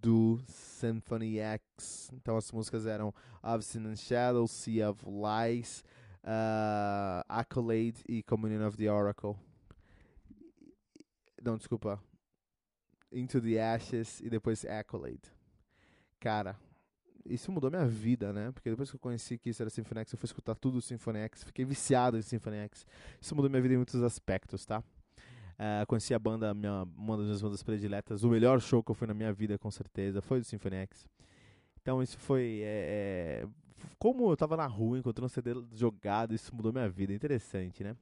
do Symphony X. Então as músicas eram Obscene and Shadow, Sea of Lies, uh, Accolade e Communion of the Oracle. Não, desculpa. Into the Ashes e depois Accolade. Cara, isso mudou minha vida, né? Porque depois que eu conheci que isso era Symphony X, eu fui escutar tudo do Symphony X, fiquei viciado em Symphony X. Isso mudou minha vida em muitos aspectos, tá? Ah, conheci a banda, minha, uma das minhas bandas prediletas. O melhor show que eu fui na minha vida, com certeza, foi do Symphony X. Então isso foi. é, é, como eu tava na rua, encontrando um CD jogado, isso mudou minha vida. Interessante, né?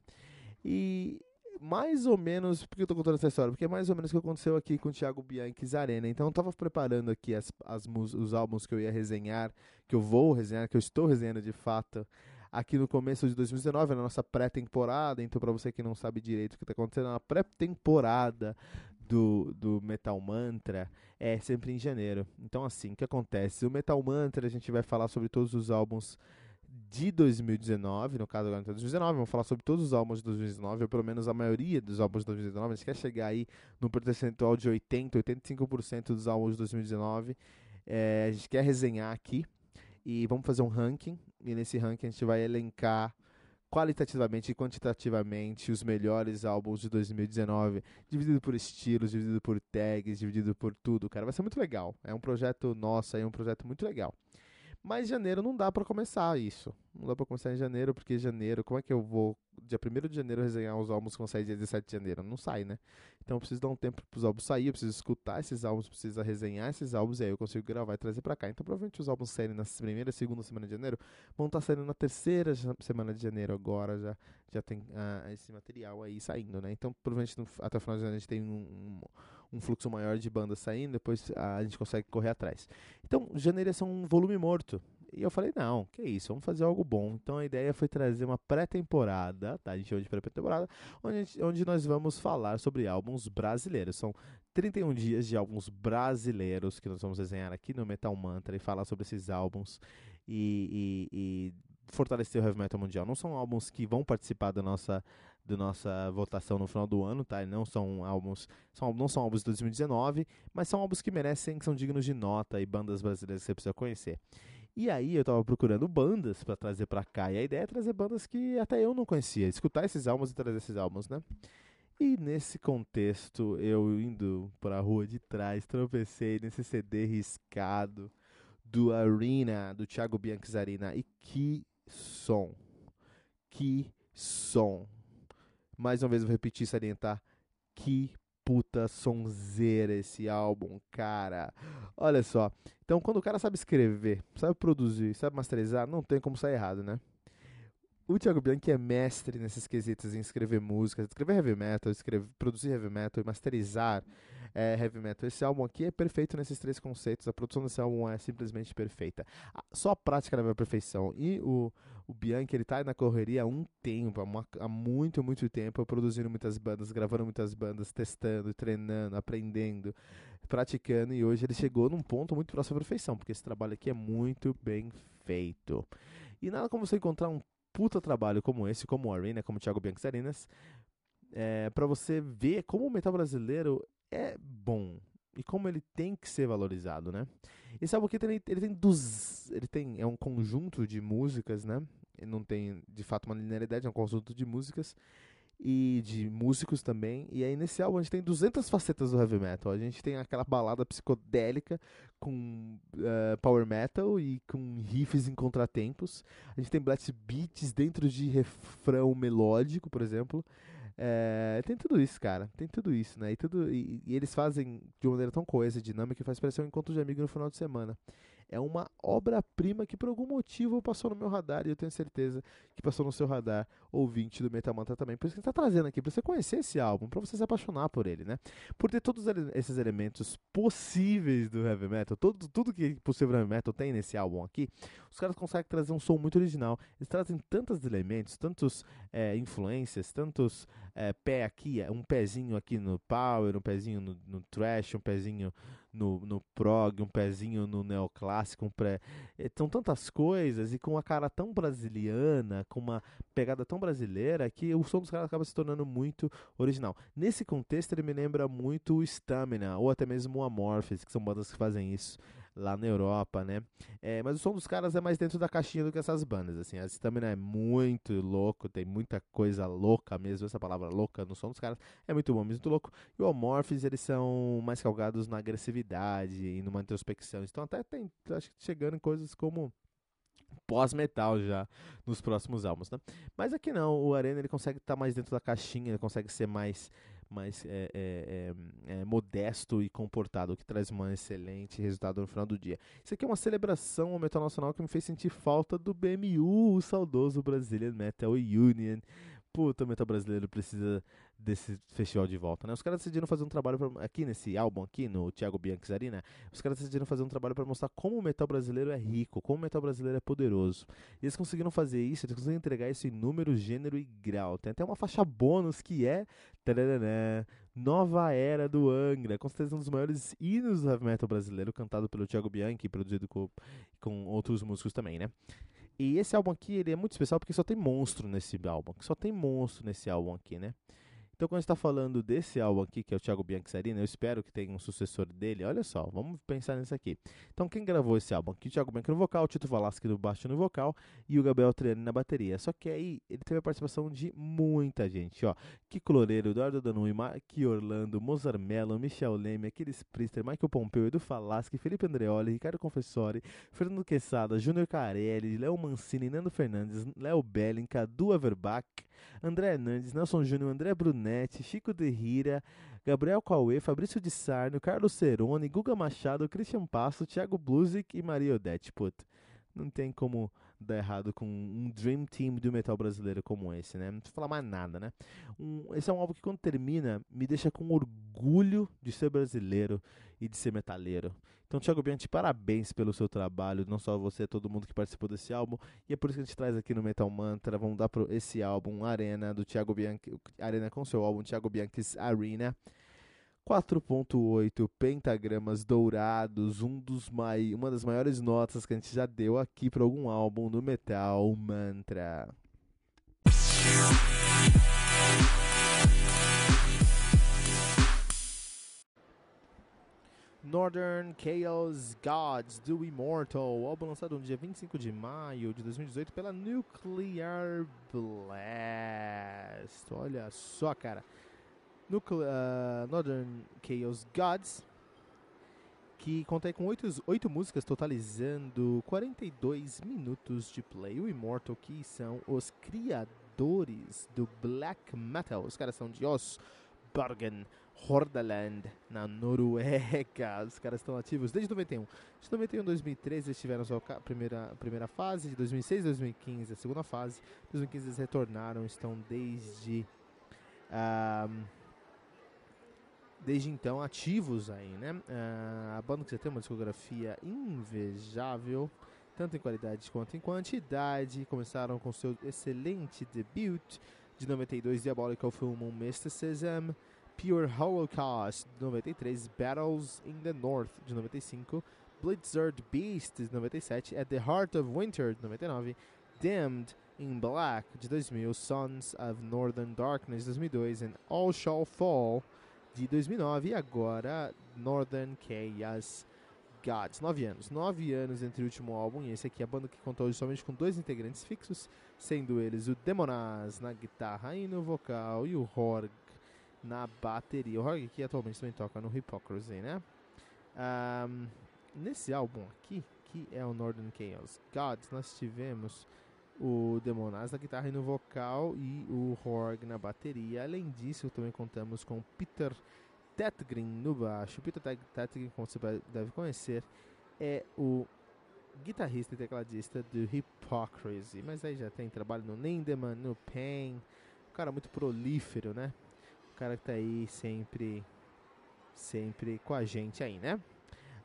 E mais ou menos. Por que eu tô contando essa história? Porque é mais ou menos o que aconteceu aqui com o Thiago Bianchi Arena. Então eu tava preparando aqui as, as, os álbuns que eu ia resenhar, que eu vou resenhar, que eu estou resenhando de fato aqui no começo de 2019, na nossa pré-temporada. Então, para você que não sabe direito o que está acontecendo, na pré-temporada do, do Metal Mantra é sempre em janeiro. Então, assim, o que acontece? O Metal Mantra, a gente vai falar sobre todos os álbuns de 2019, no caso agora de 2019, vamos falar sobre todos os álbuns de 2019, ou pelo menos a maioria dos álbuns de 2019. A gente quer chegar aí no percentual de 80, 85% dos álbuns de 2019. É, a gente quer resenhar aqui e vamos fazer um ranking. E nesse ranking a gente vai elencar qualitativamente e quantitativamente os melhores álbuns de 2019, dividido por estilos, dividido por tags, dividido por tudo, cara. Vai ser muito legal. É um projeto nosso, é um projeto muito legal. Mas janeiro não dá para começar isso. Não dá pra começar em janeiro, porque janeiro, como é que eu vou, dia 1 de janeiro, resenhar os álbuns que vão sair dia 17 de janeiro? Não sai, né? Então eu preciso dar um tempo pros álbuns sair, eu preciso escutar esses álbuns, preciso resenhar esses álbuns, e aí eu consigo gravar e trazer pra cá. Então provavelmente os álbuns saírem na primeira segunda semana de janeiro, vão estar tá saindo na terceira semana de janeiro agora, já, já tem ah, esse material aí saindo, né? Então provavelmente no, até o final de janeiro a gente tem um, um, um fluxo maior de bandas saindo, depois a gente consegue correr atrás. Então janeiro é só um volume morto. E eu falei, não, que isso, vamos fazer algo bom. Então a ideia foi trazer uma pré-temporada, tá? A gente chama de pré-temporada, onde, onde nós vamos falar sobre álbuns brasileiros. São 31 dias de álbuns brasileiros que nós vamos desenhar aqui no Metal Mantra e falar sobre esses álbuns e, e, e fortalecer o heavy metal mundial. Não são álbuns que vão participar da nossa da nossa votação no final do ano, tá? Não são álbuns, são, não são álbuns de 2019, mas são álbuns que merecem, que são dignos de nota e bandas brasileiras que você precisa conhecer. E aí eu tava procurando bandas para trazer para cá. E a ideia é trazer bandas que até eu não conhecia, escutar esses álbuns e trazer esses álbuns, né? E nesse contexto, eu indo para a rua de trás, tropecei nesse CD riscado do Arena, do Thiago Bianchizarina. E que som! Que som! Mais uma vez vou repetir e salientar. Que puta sonzeira esse álbum, cara. Olha só. Então, quando o cara sabe escrever, sabe produzir, sabe masterizar, não tem como sair errado, né? O Thiago Bianchi é mestre nesses quesitos em escrever música, escrever heavy metal, escrever, produzir heavy metal e masterizar é, heavy metal. Esse álbum aqui é perfeito nesses três conceitos. A produção desse álbum é simplesmente perfeita. Só a prática leva à perfeição. E o, o Bianchi, ele tá na correria há um tempo, há, uma, há muito, muito tempo, produzindo muitas bandas, gravando muitas bandas, testando, treinando, aprendendo, praticando. E hoje ele chegou num ponto muito próximo à perfeição, porque esse trabalho aqui é muito bem feito. E nada como você encontrar um puta trabalho como esse, como o Arena, como o Thiago Bianchi Arenas, é, para você ver como o metal brasileiro é bom e como ele tem que ser valorizado, né? Esse álbum aqui ele, ele tem dos, ele tem é um conjunto de músicas, né? Ele não tem de fato uma linearidade, é um conjunto de músicas e de músicos também. E aí nesse álbum a gente tem 200 facetas do heavy metal. A gente tem aquela balada psicodélica com uh, power metal e com riffs em contratempos. A gente tem blast beats dentro de refrão melódico, por exemplo. É, tem tudo isso, cara. Tem tudo isso, né? E, tudo, e, e eles fazem de uma maneira tão coesa e dinâmica que faz parecer um encontro de amigo no final de semana é uma obra-prima que por algum motivo passou no meu radar e eu tenho certeza que passou no seu radar, ouvinte do Metal Mantra também. Por isso que está trazendo aqui, para você conhecer esse álbum, para você se apaixonar por ele, né? Por ter todos esses elementos possíveis do heavy metal, todo, tudo que possível heavy metal tem nesse álbum aqui, os caras conseguem trazer um som muito original. Eles trazem tantos elementos, tantos é, influências, tantos é, pé aqui, um pezinho aqui no power, um pezinho no, no trash, um pezinho no, no prog, um pezinho no neoclássico, um pré. Eh, são tantas coisas e com uma cara tão brasiliana, com uma pegada tão brasileira, que o som dos caras acaba se tornando muito original. Nesse contexto, ele me lembra muito o Stamina, ou até mesmo o Amorphis, que são bandas que fazem isso lá na Europa, né? É, mas o som dos caras é mais dentro da caixinha do que essas bandas, assim. A Stamina é muito louco, tem muita coisa louca mesmo, essa palavra louca no som dos caras é muito bom, muito louco. E o Amorphis, eles são mais calgados na agressividade e numa introspecção. Então até tem, acho que chegando em coisas como pós-metal já nos próximos álbuns, né? Mas aqui não, o Arena ele consegue estar tá mais dentro da caixinha, ele consegue ser mais mais é, é, é, é, modesto e comportado, que traz um excelente resultado no final do dia. Isso aqui é uma celebração ao metal nacional que me fez sentir falta do BMU, o saudoso Brazilian Metal Union, puta, o metal brasileiro precisa desse festival de volta, né? Os caras decidiram fazer um trabalho pra, aqui nesse álbum aqui no Thiago Bianchi Arena, os caras decidiram fazer um trabalho para mostrar como o metal brasileiro é rico, como o metal brasileiro é poderoso. E eles conseguiram fazer isso, eles conseguiram entregar isso em número, gênero e grau. Tem até uma faixa bônus que é tarará, Nova Era do Angra, com certeza um dos maiores hinos do heavy metal brasileiro, cantado pelo Thiago Bianchi, produzido com, com outros músicos também, né? E esse álbum aqui, ele é muito especial porque só tem monstro nesse álbum, só tem monstro nesse álbum aqui, né? Então, quando está falando desse álbum aqui, que é o Thiago Bianchi eu espero que tenha um sucessor dele. Olha só, vamos pensar nisso aqui. Então, quem gravou esse álbum aqui? O Thiago Bianchi no vocal, o Tito Valasque no baixo no vocal e o Gabriel Triani na bateria. Só que aí ele teve a participação de muita gente, ó. Kiko Loureiro, Eduardo Danui, Mark Orlando, Mozart Mello, Michel Leme, Aquiles Priester, Michael Pompeu, Edu Falaschi, Felipe Andreoli, Ricardo Confessori, Fernando Quesada, Júnior Carelli, Léo Mancini, Nando Fernandes, Léo Belling, Cadu Averbach, André Hernandes, Nelson Júnior, André Brunetti, Chico de Rira, Gabriel Cauê, Fabrício de Sarno, Carlos Cerone, Guga Machado, Christian Passo, Thiago Blusic e Maria Odete. Puta, não tem como dar errado com um Dream Team do metal brasileiro como esse, né? Não precisa falar mais nada, né? Um, esse é um álbum que quando termina me deixa com orgulho de ser brasileiro e de ser metaleiro. Então, Thiago Bianchi, parabéns pelo seu trabalho, não só você, todo mundo que participou desse álbum. E é por isso que a gente traz aqui no Metal Mantra, vamos dar para esse álbum Arena do Thiago Bianchi, Arena com seu álbum Thiago Bianchi's Arena. 4.8 pentagramas dourados, um dos mai... uma das maiores notas que a gente já deu aqui para algum álbum do Metal Mantra. Northern Chaos Gods do Immortal, álbum lançado no dia 25 de maio de 2018 pela Nuclear Blast. Olha só, cara. Nuclear, uh, Northern Chaos Gods, que conta com oito, músicas, totalizando 42 minutos de play. O Immortal, que são os criadores do black metal. Os caras são de Os, Bergen, Hordaland, na Noruega. Os caras estão ativos desde 91. De 91 a 2013 eles tiveram sua primeira, primeira fase, de 2006 a 2015 a segunda fase. De 2015 eles retornaram, estão desde. Um, desde então ativos aí, né? Uh, a banda que já tem uma discografia invejável, tanto em qualidade quanto em quantidade. Começaram com seu excelente debut de 92, Diabolical Full Mysticism, Pure Holocaust de 93, Battles in the North de 95, Blizzard Beast de 97, At the Heart of Winter de 99, Damned in Black de 2000, Sons of Northern Darkness de 2002 e All Shall Fall de 2009 e agora Northern Chaos Gods. Nove anos. Nove anos entre o último álbum e esse aqui. A banda que contou somente com dois integrantes fixos, sendo eles o Demonaz na guitarra e no vocal e o Horg na bateria. O Horg que atualmente também toca no Hypocrisy, né? Um, nesse álbum aqui, que é o Northern Chaos Gods, nós tivemos o Demonaz na guitarra e no vocal e o Horg na bateria. Além disso, também contamos com Peter Tetgren no baixo. Peter Tetgren, como você deve conhecer, é o guitarrista e tecladista do Hypocrisy. Mas aí já tem trabalho no Lindemann, no Pain. Um cara muito prolífero, né? O cara que tá aí sempre, sempre com a gente aí, né?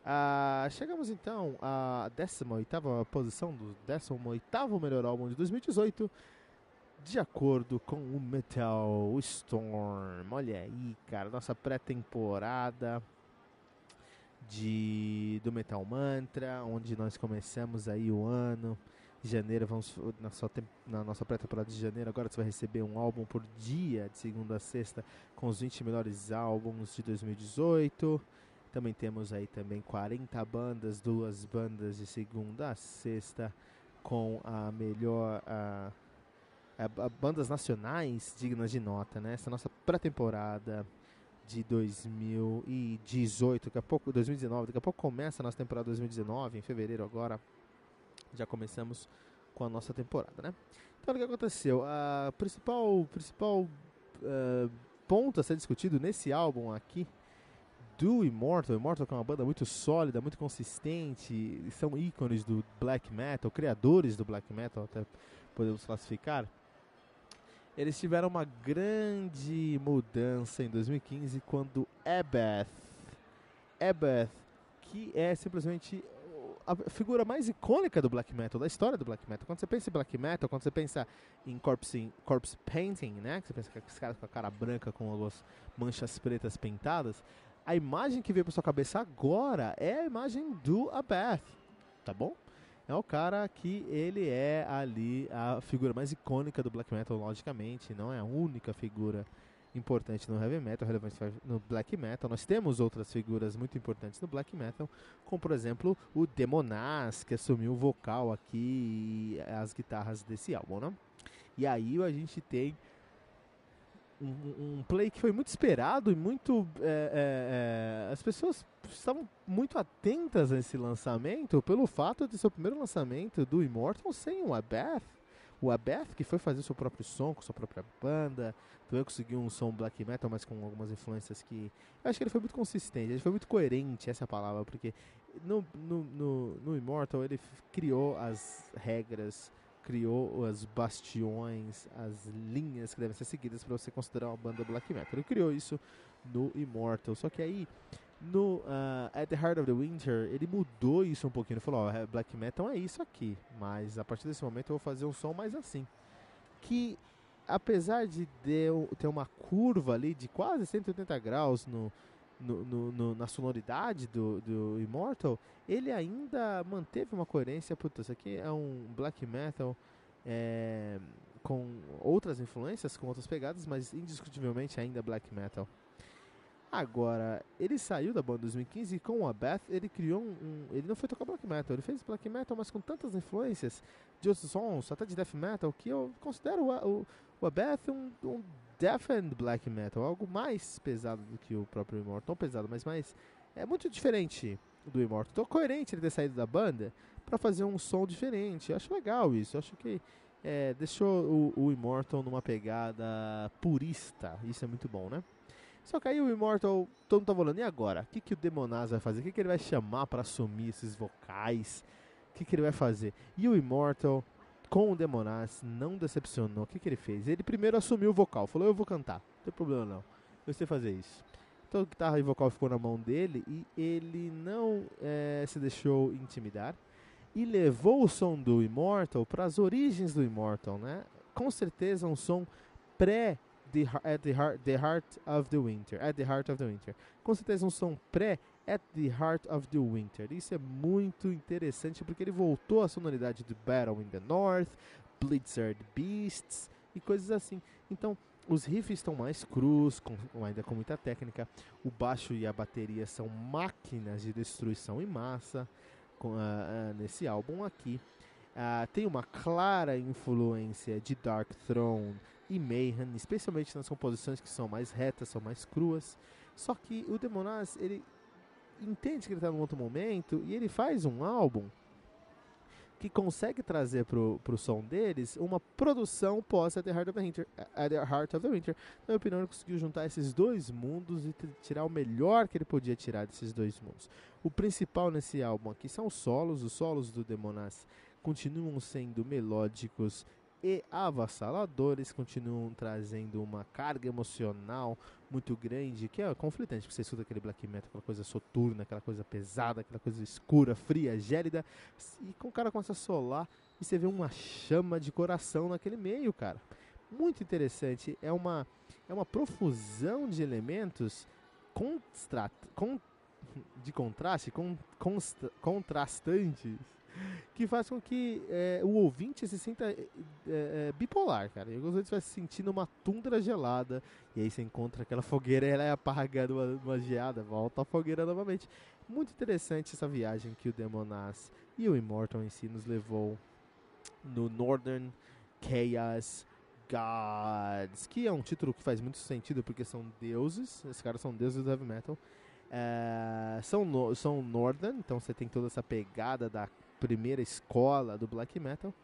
Ah, chegamos então à 18 posição do 18 melhor álbum de 2018, de acordo com o Metal Storm. Olha aí, cara, nossa pré-temporada de do Metal Mantra, onde nós começamos aí o ano. Janeiro, vamos na, sua, na nossa pré-temporada de janeiro. Agora você vai receber um álbum por dia, de segunda a sexta, com os 20 melhores álbuns de 2018. Também temos aí também 40 bandas, duas bandas de segunda a sexta com a melhor a, a, a bandas nacionais dignas de nota, né? Essa nossa pré-temporada de 2018, daqui a pouco 2019, daqui a pouco começa a nossa temporada 2019, em fevereiro agora já começamos com a nossa temporada, né? Então o que aconteceu? A principal principal uh, ponto a ser discutido nesse álbum aqui do Immortal. Immortal é uma banda muito sólida, muito consistente, são ícones do black metal, criadores do black metal, até podemos classificar. eles tiveram uma grande mudança em 2015 quando Ebeth, Ebeth, que é simplesmente a figura mais icônica do black metal, da história do black metal. Quando você pensa em black metal, quando você pensa em corpse, corpse painting, né? Que você pensa que esse cara com a cara branca com algumas manchas pretas pintadas, a imagem que veio para sua cabeça agora é a imagem do Abath, tá bom? É o cara que ele é ali a figura mais icônica do black metal, logicamente, não é a única figura importante no heavy metal, relevante no black metal. Nós temos outras figuras muito importantes no black metal, como por exemplo o Demonaz, que assumiu o vocal aqui e as guitarras desse álbum, né? E aí a gente tem um, play que foi muito esperado e muito. É, é, é, as pessoas estavam muito atentas a esse lançamento pelo fato de ser o primeiro lançamento do Immortal sem o Abeth o Abeth, que foi fazer seu próprio som, com sua própria banda, também conseguiu um som black metal, mas com algumas influências que. Eu acho que ele foi muito consistente, ele foi muito coerente, essa é a palavra, porque no, no, no, no Immortal ele criou as regras, criou as bastiões, as linhas que devem ser seguidas para você considerar uma banda black metal. Ele criou isso no Immortal, só que aí no uh, At the Heart of the Winter, ele mudou isso um pouquinho. Ele falou: oh, black metal é isso aqui, mas a partir desse momento eu vou fazer um som mais assim. Que apesar de ter uma curva ali de quase 180 graus no, no, no, no, na sonoridade do, do Immortal, ele ainda manteve uma coerência. Puta, isso aqui é um black metal é, com outras influências, com outras pegadas, mas indiscutivelmente ainda black metal. Agora, ele saiu da banda em 2015 e com a Beth ele criou um, um, Ele não foi tocar black metal, ele fez black metal, mas com tantas influências de outros sons, até de death metal, que eu considero o, o, o Beth um, um death and black metal, algo mais pesado do que o próprio Immortal. Não pesado, mas mais. É muito diferente do Immortal. Então, coerente ele ter saído da banda para fazer um som diferente. Eu acho legal isso. Eu acho que é, deixou o, o Immortal numa pegada purista. Isso é muito bom, né? Só que aí o Immortal, todo mundo tá falando, e agora? O que, que o Demonaz vai fazer? O que, que ele vai chamar para assumir esses vocais? O que, que ele vai fazer? E o Immortal, com o Demonaz, não decepcionou. O que, que ele fez? Ele primeiro assumiu o vocal, falou: Eu vou cantar, não tem problema não, eu sei fazer isso. Então a guitarra e vocal ficou na mão dele e ele não é, se deixou intimidar e levou o som do Immortal para as origens do Immortal, né? Com certeza um som pré the, at the heart, the heart of the winter. At the heart of the winter. Com certeza um som pré At the Heart of the Winter. Isso é muito interessante porque ele voltou à sonoridade do Battle in the North, Blizzard Beasts e coisas assim. Então, os riffs estão mais crus, com, ainda com muita técnica. O baixo e a bateria são máquinas de destruição em massa com, uh, uh, nesse álbum aqui. Uh, tem uma clara influência de Dark Throne, e Mayhem, especialmente nas composições que são mais retas, são mais cruas. Só que o Demonaz, ele entende que ele está num outro momento e ele faz um álbum que consegue trazer pro, pro som deles uma produção pós At the Heart of the Winter. At the Heart of the Winter. Na minha opinião, ele conseguiu juntar esses dois mundos e tirar o melhor que ele podia tirar desses dois mundos. O principal nesse álbum aqui são os solos. Os solos do Demonaz continuam sendo melódicos e avassaladores continuam trazendo uma carga emocional muito grande, que é conflitante, porque você escuta aquele black metal, aquela coisa soturna, aquela coisa pesada, aquela coisa escura, fria, gélida, e com o cara começa a solar e você vê uma chama de coração naquele meio, cara. Muito interessante, é uma, é uma profusão de elementos constra, con, de contraste, con, constra, contrastantes que faz com que é, o ouvinte se sinta é, é, bipolar, cara. E alguns vezes vai se sentindo uma tundra gelada, e aí você encontra aquela fogueira, ela é apagada, uma, geada, volta a fogueira novamente. Muito interessante essa viagem que o Demonaz e o Immortal em si nos levou no Northern Chaos Gods, que é um título que faz muito sentido porque são deuses, esses caras são deuses do heavy metal. É, são, no, são Northern, então você tem toda essa pegada da primeira escola do black metal,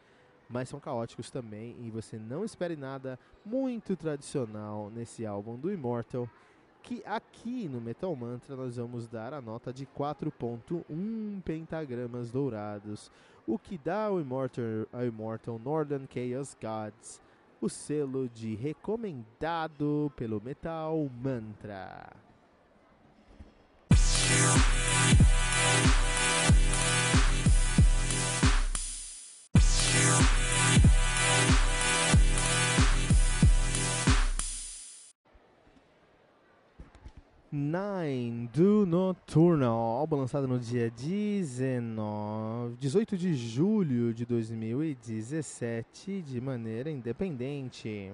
mas são caóticos também e você não espere nada muito tradicional nesse álbum do Immortal, que aqui no Metal Mantra nós vamos dar a nota de 4.1 pentagramas dourados, o que dá ao Immortal, ao Immortal Northern Chaos Gods o selo de recomendado pelo Metal Mantra. Nine do Nocturnal, álbum lançado no dia 19, 18 de julho de 2017 de maneira independente.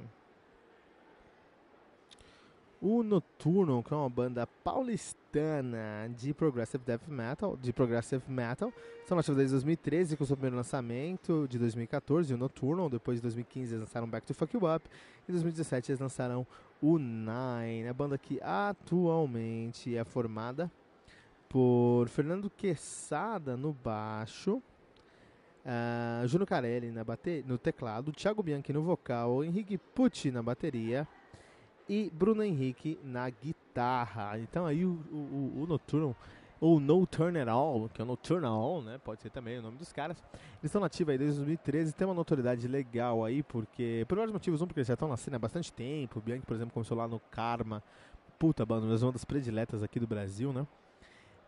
O Nocturnal, que é uma banda paulistana de progressive death metal, de progressive metal, são nativos desde 2013 com seu primeiro lançamento de 2014, o Nocturnal, depois de 2015 eles lançaram Back to Fuck You Up, em 2017 eles lançaram o Nine, a banda que atualmente é formada por Fernando Quesada no baixo, uh, Juno Carelli na bate no teclado, Thiago Bianchi no vocal, Henrique Pucci na bateria e Bruno Henrique na guitarra. Então aí o, o, o ou No Turn At All, que é o Nocturnal, né? Pode ser também o nome dos caras. Eles estão nativos aí desde 2013, tem uma notoriedade legal aí, porque, por vários motivos, um, porque eles já estão na cena há bastante tempo. O Bianchi, por exemplo, começou lá no Karma, puta banda, uma das prediletas aqui do Brasil, né?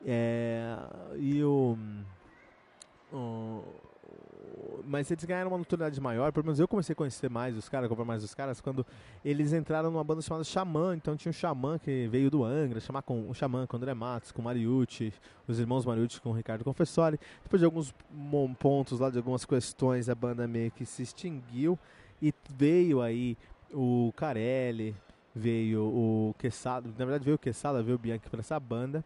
É, e o, o mas eles ganharam uma notoriedade maior, pelo menos eu comecei a conhecer mais os caras, comprar mais os caras, quando eles entraram numa banda chamada Xamã, então tinha um Xamã que veio do Angra, chamar com um Xamã com o André Matos, com o Mariucci, os irmãos Mariucci com o Ricardo Confessori. Depois de alguns pontos lá, de algumas questões, a banda meio que se extinguiu e veio aí o Carelli, veio o Quesada, na verdade veio o Quesada, veio o Bianchi para essa banda.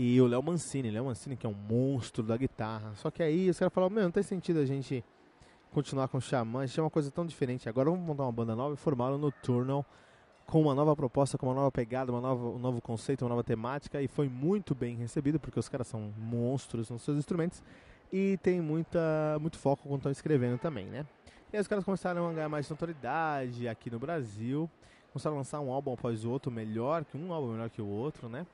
E o Léo Mancini, Léo Mancini que é um monstro da guitarra. Só que aí os caras falaram, meu, não tem sentido a gente continuar com o Xamã, a gente é uma coisa tão diferente. Agora vamos montar uma banda nova e formaram o Nocturnal com uma nova proposta, com uma nova pegada, uma nova, um novo conceito, uma nova temática e foi muito bem recebido porque os caras são monstros nos seus instrumentos e tem muita, muito foco quando estão escrevendo também, né? E aí os caras começaram a ganhar mais notoriedade aqui no Brasil, começaram a lançar um álbum após o outro melhor, que um álbum melhor que o outro, né?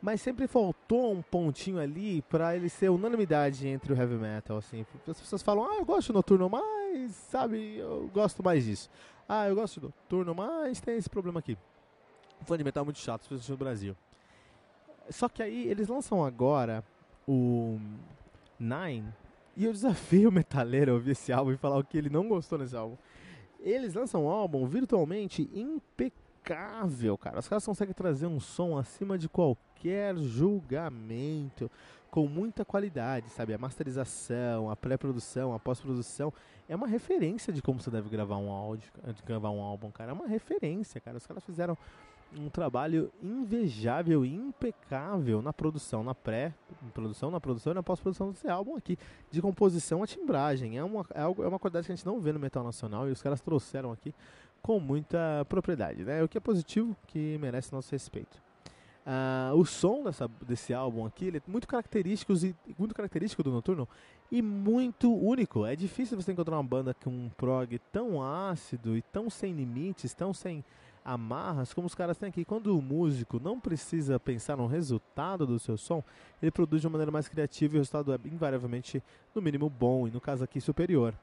Mas sempre faltou um pontinho ali para ele ser unanimidade entre o heavy metal, assim. As pessoas falam, ah, eu gosto de Noturno, mas, sabe, eu gosto mais disso. Ah, eu gosto de Noturno, mas tem esse problema aqui. Fã de metal muito chato, especialmente no Brasil. Só que aí eles lançam agora o Nine, e eu desafio o metaleiro a ouvir esse álbum e falar o que ele não gostou nesse álbum. Eles lançam um álbum virtualmente impecável, cara. Os caras conseguem trazer um som acima de qualquer julgamento, com muita qualidade, sabe? A masterização, a pré-produção, a pós-produção é uma referência de como você deve gravar um áudio, gravar um álbum, cara. É uma referência, cara. Os caras fizeram um trabalho invejável e impecável na produção, na pré-produção, na produção e na pós-produção desse álbum aqui, de composição a timbragem. É uma, é, é uma qualidade que a gente não vê no metal nacional e os caras trouxeram aqui com muita propriedade, né? O que é positivo, que merece nosso respeito. Uh, o som dessa, desse álbum aqui ele é muito característico, muito característico do Noturno e muito único. É difícil você encontrar uma banda com um prog tão ácido e tão sem limites, tão sem amarras como os caras têm aqui. Quando o músico não precisa pensar no resultado do seu som, ele produz de uma maneira mais criativa e o resultado é invariavelmente, no mínimo, bom e no caso aqui, superior.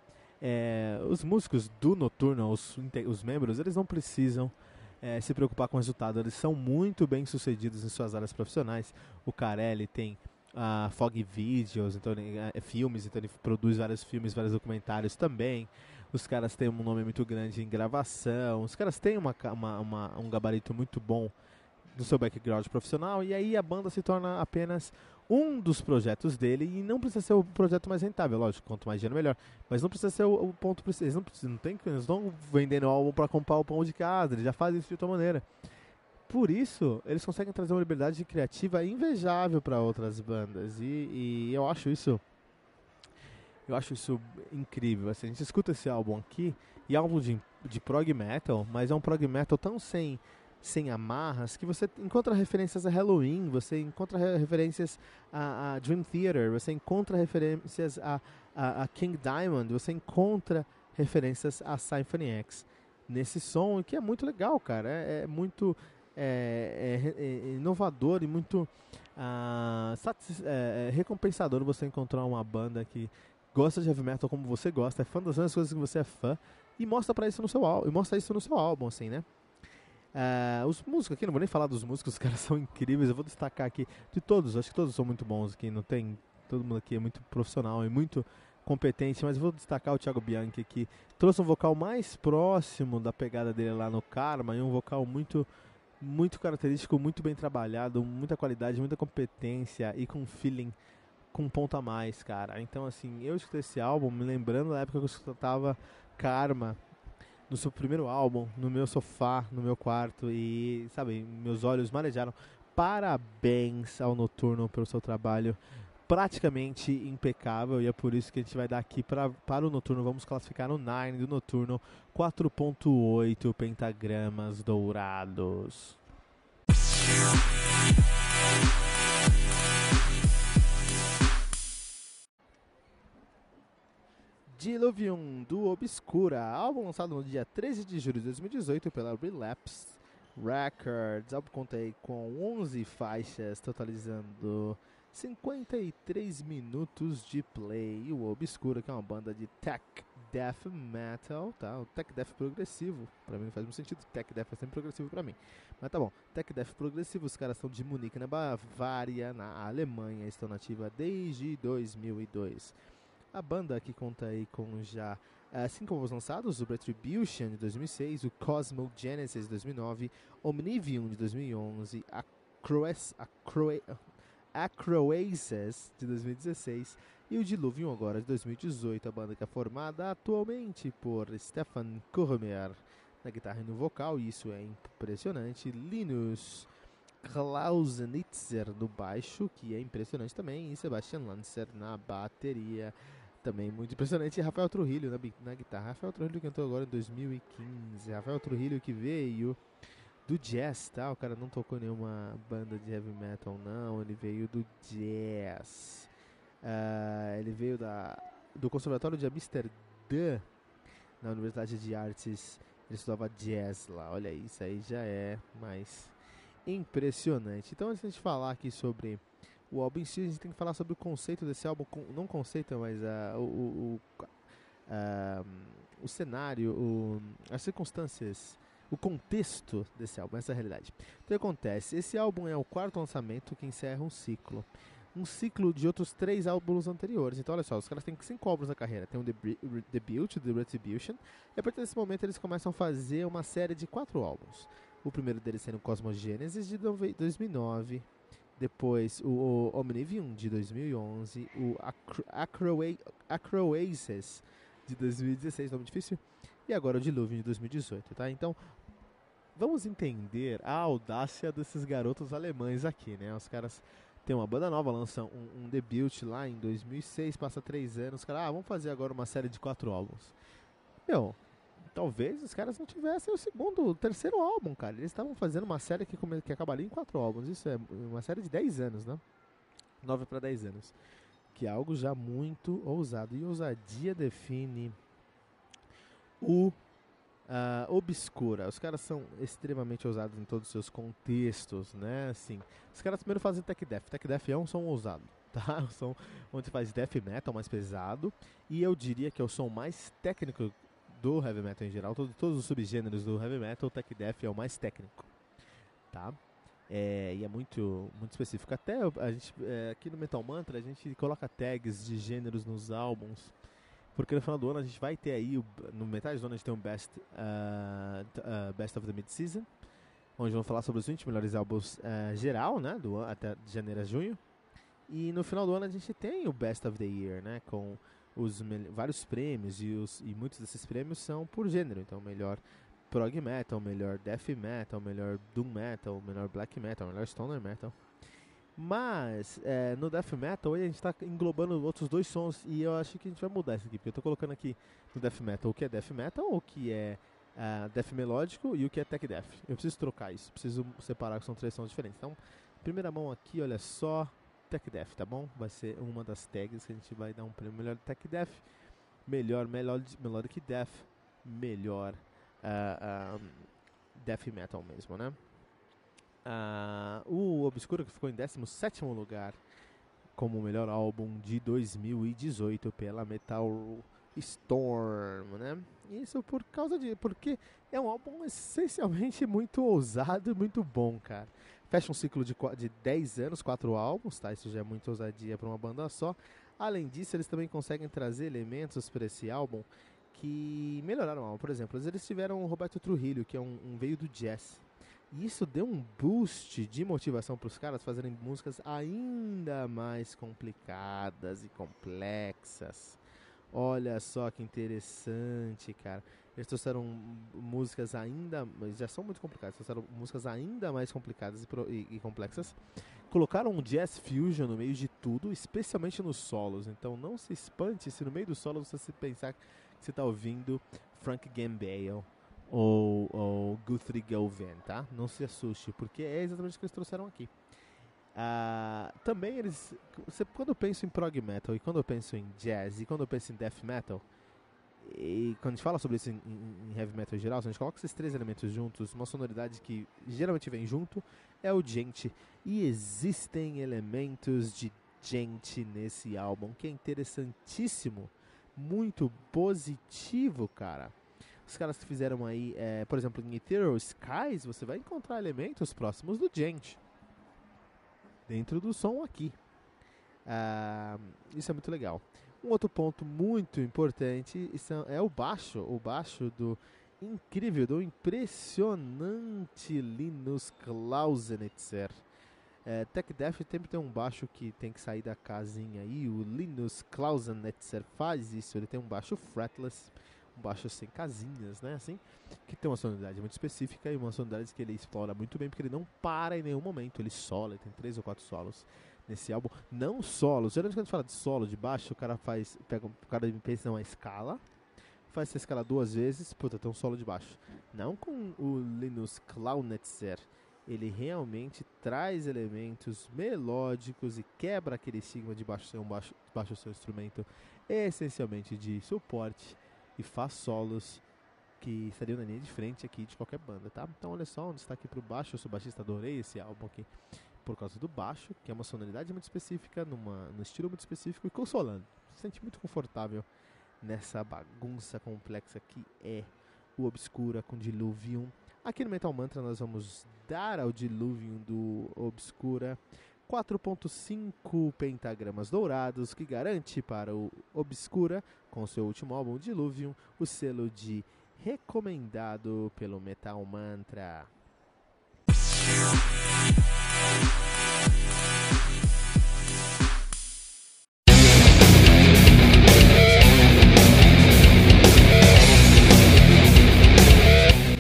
É, os músicos do Noturno, os, os membros, eles não precisam é, se preocupar com o resultado. Eles são muito bem sucedidos em suas áreas profissionais. O Carelli tem a uh, Fog Videos, então é, filmes, então ele produz vários filmes, vários documentários também. Os caras têm um nome muito grande em gravação. Os caras têm uma, uma, uma, um gabarito muito bom no seu background profissional e aí a banda se torna apenas um dos projetos dele e não precisa ser o projeto mais rentável, lógico, quanto mais dinheiro melhor, mas não precisa ser o, o ponto eles não precisam, não tem eles estão vendendo álbum para comprar o pão de casa, eles já fazem isso de outra maneira. Por isso, eles conseguem trazer uma liberdade criativa invejável para outras bandas e, e, eu acho isso eu acho isso incrível. Assim, a gente escuta esse álbum aqui e é álbum de, de prog metal, mas é um prog metal tão sem sem amarras, que você encontra referências a Halloween, você encontra referências a, a Dream Theater, você encontra referências a, a, a, King Diamond, você encontra referências a Symphony X nesse som, que é muito legal, cara. É, é muito é, é, é, inovador e muito uh, é, recompensador você encontrar uma banda que gosta de heavy metal como você gosta, é fã das coisas que você é fã, e mostra para isso no seu álbum, e mostra isso no seu álbum, assim, né? Uh, os músicos aqui, não vou nem falar dos músicos, os caras são incríveis. Eu vou destacar aqui de todos, acho que todos são muito bons aqui. Não tem. Todo mundo aqui é muito profissional e muito competente, mas vou destacar o Thiago Bianchi que trouxe um vocal mais próximo da pegada dele lá no Karma e um vocal muito muito característico, muito bem trabalhado, muita qualidade, muita competência e com feeling com ponto a mais, cara. Então assim, eu escutei esse álbum me lembrando da época que eu escutava Karma no seu primeiro álbum, no meu sofá, no meu quarto e, sabe, meus olhos marejaram. Parabéns ao Noturno pelo seu trabalho praticamente impecável e é por isso que a gente vai dar aqui pra, para o Noturno. Vamos classificar no Nine do Noturno 4.8 pentagramas dourados. Diluvium do Obscura, álbum lançado no dia 13 de julho de 2018 pela Relapse Records. O álbum conta com 11 faixas, totalizando 53 minutos de play. O Obscura, que é uma banda de tech death metal, tá? O tech death progressivo, pra mim não faz muito sentido, tech death é sempre progressivo pra mim. Mas tá bom, tech death progressivo, os caras são de Munique, na Bavária, na Alemanha, estão nativa desde 2002. A banda que conta aí com já uh, cinco álbuns lançados, o Retribution de 2006, o Cosmo Genesis de 2009, Omnivium de 2011, a Croes, a Croe, de 2016 e o Diluvium agora de 2018, a banda que é formada atualmente por Stefan Kurmer na guitarra e no vocal, isso é impressionante, Linus Klausenitzer no baixo, que é impressionante também, e Sebastian Lancer na bateria também muito impressionante. Rafael Trujillo na, na guitarra. Rafael Trujillo cantou agora em 2015. Rafael Trujillo que veio do jazz, tá? O cara não tocou nenhuma banda de heavy metal, não. Ele veio do jazz. Uh, ele veio da, do Conservatório de Amsterdã, na Universidade de Artes. Ele estudava jazz lá. Olha, isso aí já é mais impressionante. Então, antes de falar aqui sobre o álbum em si, a gente tem que falar sobre o conceito desse álbum, não conceito, mas uh, o, o, uh, o cenário, o, as circunstâncias, o contexto desse álbum, essa é a realidade. Então o que acontece? Esse álbum é o quarto lançamento que encerra um ciclo. Um ciclo de outros três álbuns anteriores. Então, olha só, os caras têm cinco álbuns na carreira. Tem o um Debut, The Retribution. E a partir desse momento eles começam a fazer uma série de quatro álbuns. O primeiro deles sendo Cosmos Genesis de 2009, depois o, o Omnivium de 2011, o Acro, Acroaces de 2016, nome difícil, e agora o Diluvium de 2018, tá? Então, vamos entender a audácia desses garotos alemães aqui, né? Os caras têm uma banda nova, lançam um, um debut lá em 2006, passa três anos, os caras, ah, vamos fazer agora uma série de quatro álbuns. Meu, talvez os caras não tivessem o segundo, o terceiro álbum, cara. Eles estavam fazendo uma série que, que acabaria em quatro álbuns. Isso é uma série de 10 anos, né? 9 para 10 anos. Que é algo já muito ousado. E ousadia define o uh, obscura. Os caras são extremamente ousados em todos os seus contextos, né? Assim, os caras primeiro fazem tech death. Tech death é um som ousado, tá? Um som onde faz death metal mais pesado. E eu diria que é o som mais técnico do heavy metal em geral, todo, todos os subgêneros do heavy metal, o tech death é o mais técnico, tá? É, e é muito, muito específico. Até a gente, é, aqui no Metal Mantra a gente coloca tags de gêneros nos álbuns, porque no final do ano a gente vai ter aí, no metade do ano a gente tem um Best, uh, uh, best of the Mid-Season, onde vamos falar sobre os 20 melhores álbuns uh, geral, né, do até janeiro a junho. E no final do ano a gente tem o Best of the Year, né, com os vários prêmios e, os, e muitos desses prêmios são por gênero. Então, melhor prog metal, melhor death metal, melhor doom metal, melhor black metal, melhor stoner metal. Mas é, no death metal a gente está englobando outros dois sons e eu acho que a gente vai mudar isso aqui, porque eu estou colocando aqui no death metal o que é death metal, o que é uh, death melódico e o que é tech death. Eu preciso trocar isso, preciso separar que são três sons diferentes. Então, primeira mão aqui, olha só, Tech Death, tá bom? Vai ser uma das tags que a gente vai dar um prêmio melhor Tech Death, melhor Melodic Death, melhor uh, uh, Death Metal mesmo, né? Uh, o Obscuro que ficou em 17 lugar como o melhor álbum de 2018 pela Metal Storm, né? Isso por causa de. Porque é um álbum essencialmente muito ousado e muito bom, cara. Fecha um ciclo de, de 10 anos, 4 álbuns, tá? Isso já é muito ousadia para uma banda só. Além disso, eles também conseguem trazer elementos para esse álbum que melhoraram o álbum. Por exemplo, eles tiveram o Roberto Trujillo, que é um, um veio do jazz. E isso deu um boost de motivação para os caras fazerem músicas ainda mais complicadas e complexas. Olha só que interessante, cara. Eles trouxeram músicas ainda. Já são muito complicadas, trouxeram músicas ainda mais complicadas e, e, e, complexas. Colocaram um jazz fusion no meio de tudo, especialmente nos solos. Então não se espante se no meio do solo você se pensar que você está ouvindo Frank Gambale ou, ou Guthrie Govan, tá? Não se assuste, porque é exatamente o que eles trouxeram aqui. Uh, também eles. Você, quando eu penso em prog metal e quando eu penso em jazz e quando eu penso em death metal, e quando a gente fala sobre isso em, heavy metal em geral, a gente coloca esses três elementos juntos, uma sonoridade que geralmente vem junto é o gente. E existem elementos de gente nesse álbum que é interessantíssimo, muito positivo, cara. Os caras que fizeram aí, é, por exemplo, em Ethereal Skies, você vai encontrar elementos próximos do gente dentro do som aqui. Ah, isso é muito legal. Um outro ponto muito importante é o baixo, o baixo do incrível, do impressionante Linus Klausenitzer. É, Tech Death sempre tem um baixo que tem que sair da casinha aí. O Linus Klausenitzer faz isso. Ele tem um baixo fretless um baixo sem casinhas, né? Assim, que tem uma sonoridade muito específica e uma sonoridade que ele explora muito bem, porque ele não para em nenhum momento, ele sola, ele tem três ou quatro solos nesse álbum. Não solos, geralmente quando a gente fala de solo de baixo, o cara faz, pega, o cara pensa numa escala, faz essa escala duas vezes, puta, tem um solo de baixo. Não com o Linus Klaunetzer, ele realmente traz elementos melódicos e quebra aquele estigma de baixo ser um baixo, baixo seu instrumento essencialmente de suporte e faz solos que estariam na linha de frente aqui de qualquer banda, tá? Então olha só, um destaque pro baixo, eu sou baixista, adorei esse álbum aqui por causa do baixo, que é uma sonoridade muito específica, numa, num estilo muito específico e consolando. Se sente muito confortável nessa bagunça complexa que é o Obscura com Diluvium. Aqui no Metal Mantra nós vamos dar ao Diluvium do Obscura 4.5 pentagramas dourados, que garante para o Obscura, com seu último álbum Diluvium, o selo de recomendado pelo Metal Mantra.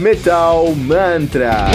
Metal Mantra.